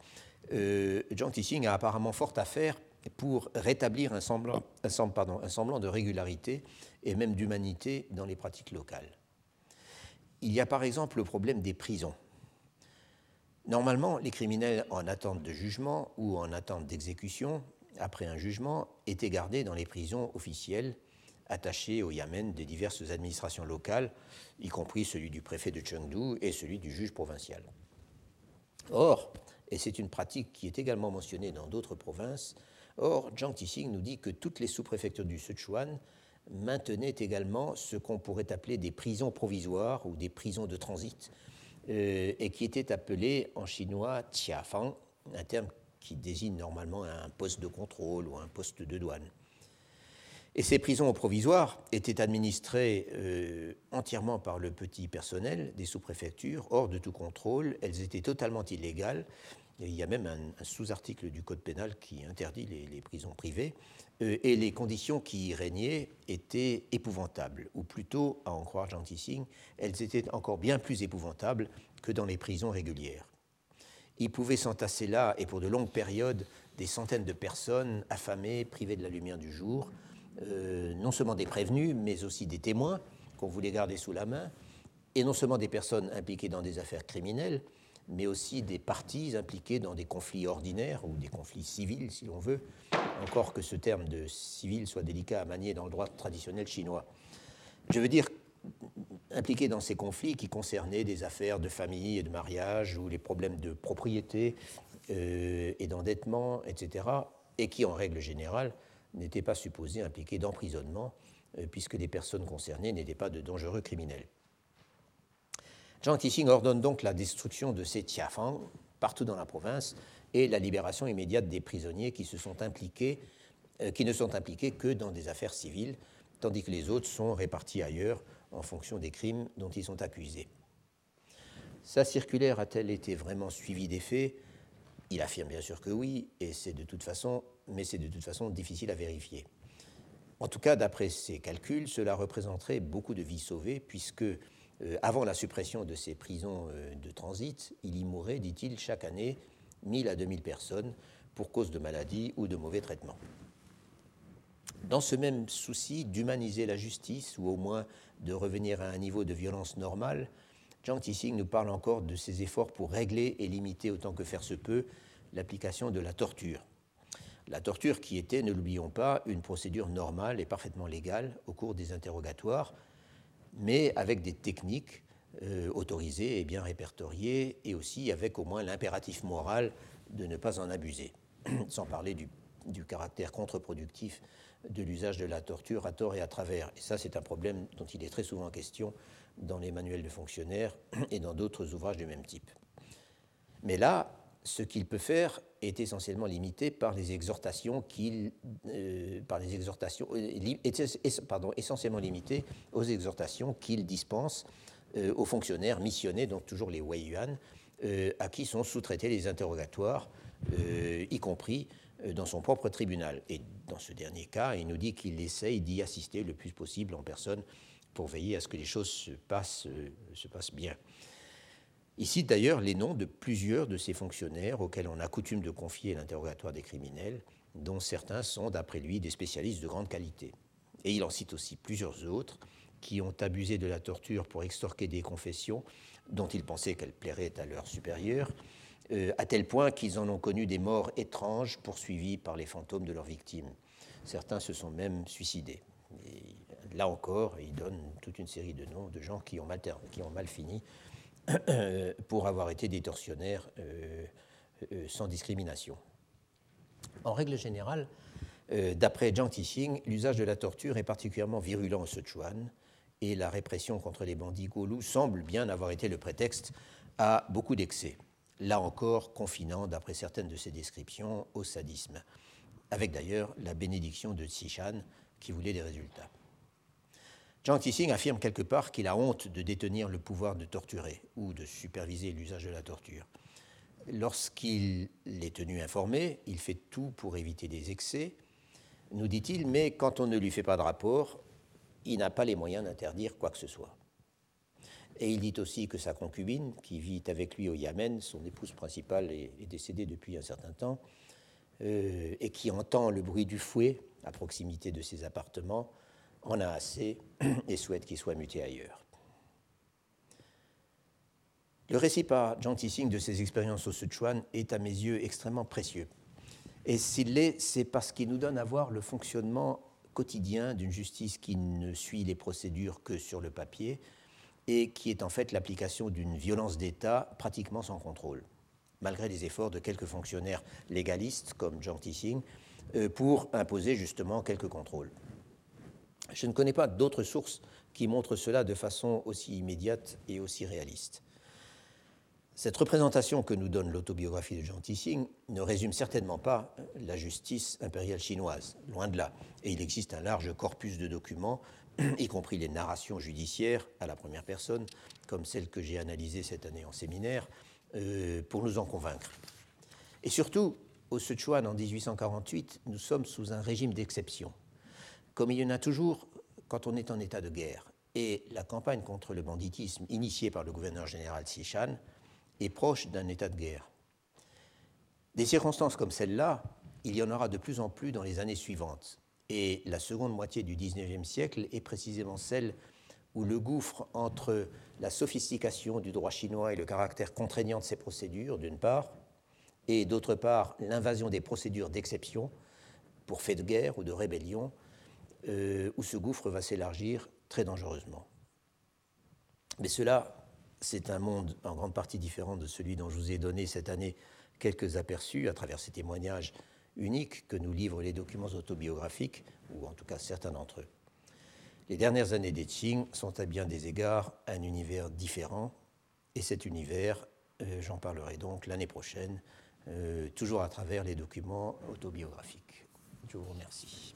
euh, John Tissing a apparemment fort à faire pour rétablir un semblant, un semblant de régularité et même d'humanité dans les pratiques locales. Il y a par exemple le problème des prisons. Normalement, les criminels en attente de jugement ou en attente d'exécution, après un jugement, étaient gardés dans les prisons officielles attachées au Yamen des diverses administrations locales, y compris celui du préfet de Chengdu et celui du juge provincial. Or, et c'est une pratique qui est également mentionnée dans d'autres provinces, or, Zhang Tixing nous dit que toutes les sous-préfectures du Sichuan maintenaient également ce qu'on pourrait appeler des prisons provisoires ou des prisons de transit, euh, et qui étaient appelées en chinois Tiafang, un terme qui désigne normalement un poste de contrôle ou un poste de douane. Et ces prisons provisoires étaient administrées euh, entièrement par le petit personnel des sous-préfectures, hors de tout contrôle. Elles étaient totalement illégales. Il y a même un, sous-article du Code pénal qui interdit les, prisons privées. Euh, et les conditions qui y régnaient étaient épouvantables, ou plutôt, à en croire Jean Tissing, elles étaient encore bien plus épouvantables que dans les prisons régulières. Il pouvait s'entasser là, et pour de longues périodes, des centaines de personnes affamées, privées de la lumière du jour, euh, non seulement des prévenus, mais aussi des témoins qu'on voulait garder sous la main, et non seulement des personnes impliquées dans des affaires criminelles, mais aussi des parties impliquées dans des conflits ordinaires ou des conflits civils, si l'on veut, encore que ce terme de civil soit délicat à manier dans le droit traditionnel chinois. Je veux dire impliqués dans ces conflits qui concernaient des affaires de famille et de mariage ou les problèmes de propriété euh, et d'endettement, etc., et qui, en règle générale, n'était pas supposé impliquer d'emprisonnement, euh, puisque les personnes concernées n'étaient pas de dangereux criminels. Zhang Tixing ordonne donc la destruction de ces Tiafang partout dans la province et la libération immédiate des prisonniers qui, se sont impliqués, euh, qui ne sont impliqués que dans des affaires civiles, tandis que les autres sont répartis ailleurs en fonction des crimes dont ils sont accusés. Sa circulaire a-t-elle été vraiment suivie des faits? Il affirme bien sûr que oui, et c'est de toute façon mais c'est de toute façon difficile à vérifier. En tout cas, d'après ses calculs, cela représenterait beaucoup de vies sauvées, puisque euh, avant la suppression de ces prisons euh, de transit, il y mourrait, dit-il, chaque année 1000 à 2000 personnes pour cause de maladie ou de mauvais traitements. Dans ce même souci d'humaniser la justice, ou au moins de revenir à un niveau de violence normal, Zhang Tixing nous parle encore de ses efforts pour régler et limiter autant que faire se peut l'application de la torture. La torture qui était, ne l'oublions pas, une procédure normale et parfaitement légale au cours des interrogatoires, mais avec des techniques euh, autorisées et bien répertoriées, et aussi avec au moins l'impératif moral de ne pas en abuser, sans parler du, du caractère contre-productif de l'usage de la torture à tort et à travers. Et ça, c'est un problème dont il est très souvent question dans les manuels de fonctionnaires et dans d'autres ouvrages du même type. Mais là, ce qu'il peut faire est essentiellement limité par les exhortations qu'il, euh, par les exhortations, euh, pardon, essentiellement limité aux exhortations qu'il dispense euh, aux fonctionnaires missionnés, donc toujours les Wei Yuan, à qui sont sous-traités les interrogatoires, y compris dans son propre tribunal. Et dans ce dernier cas, il nous dit qu'il essaye d'y assister le plus possible en personne pour veiller à ce que les choses se passent bien. Il cite d'ailleurs les noms de plusieurs de ces fonctionnaires auxquels on a coutume de confier l'interrogatoire des criminels, dont certains sont, d'après lui, des spécialistes de grande qualité. Et il en cite aussi plusieurs autres qui ont abusé de la torture pour extorquer des confessions dont ils pensaient qu'elles plairaient à leurs supérieurs, euh, à tel point qu'ils en ont connu des morts étranges poursuivis par les fantômes de leurs victimes. Certains se sont même suicidés. Là encore, il donne toute une série de noms de gens qui ont mal fini pour avoir été des euh, euh, sans discrimination. En règle générale, d'après Jiang Tixing, l'usage de la torture est particulièrement virulent au Sichuan et la répression contre les bandits Golu semble bien avoir été le prétexte à beaucoup d'excès là encore confinant, d'après certaines de ses descriptions, au sadisme, avec d'ailleurs la bénédiction de Sishan qui voulait des résultats. Zhang Tixing affirme quelque part qu'il a honte de détenir le pouvoir de torturer ou de superviser l'usage de la torture. Lorsqu'il est tenu informé, il fait tout pour éviter des excès, nous dit-il, mais quand on ne lui fait pas de rapport, il n'a pas les moyens d'interdire quoi que ce soit. Et il dit aussi que sa concubine, qui vit avec lui au Yémen, son épouse principale est, décédée depuis un certain temps, euh, et qui entend le bruit du fouet à proximité de ses appartements, en a assez et souhaite qu'il soit muté ailleurs. Le récit par Jean Tissing de ses expériences au Sichuan est à mes yeux extrêmement précieux. Et s'il l'est, c'est parce qu'il nous donne à voir le fonctionnement quotidien d'une justice qui ne suit les procédures que sur le papier, et qui est en fait l'application d'une violence d'État pratiquement sans contrôle, malgré les efforts de quelques fonctionnaires légalistes comme Jean Tissing euh, pour imposer justement quelques contrôles. Je ne connais pas d'autres sources qui montrent cela de façon aussi immédiate et aussi réaliste. Cette représentation que nous donne l'autobiographie de Jean Tissing ne résume certainement pas la justice impériale chinoise, loin de là. Et il existe un large corpus de documents y compris les narrations judiciaires à la première personne, comme celles que j'ai analysées cette année en séminaire, euh, pour nous en convaincre. Et surtout, au Sichuan en 1848, nous sommes sous un régime d'exception, comme il y en a toujours quand on est en état de guerre. Et la campagne contre le banditisme initiée par le gouverneur général Sishan est proche d'un état de guerre. Des circonstances comme celle-là, il y en aura de plus en plus dans les années suivantes, et la seconde moitié du XIXe siècle est précisément celle où le gouffre entre la sophistication du droit chinois et le caractère contraignant de ses procédures, d'une part, et d'autre part, l'invasion des procédures d'exception pour faits de guerre ou de rébellion, euh, où ce gouffre va s'élargir très dangereusement. Mais cela, c'est un monde en grande partie différent de celui dont je vous ai donné cette année quelques aperçus à travers ces témoignages unique que nous livrent les documents autobiographiques, ou en tout cas certains d'entre eux. Les dernières années des Qing sont à bien des égards un univers différent, et cet univers, euh, j'en parlerai donc l'année prochaine, euh, toujours à travers les documents autobiographiques. Je vous remercie.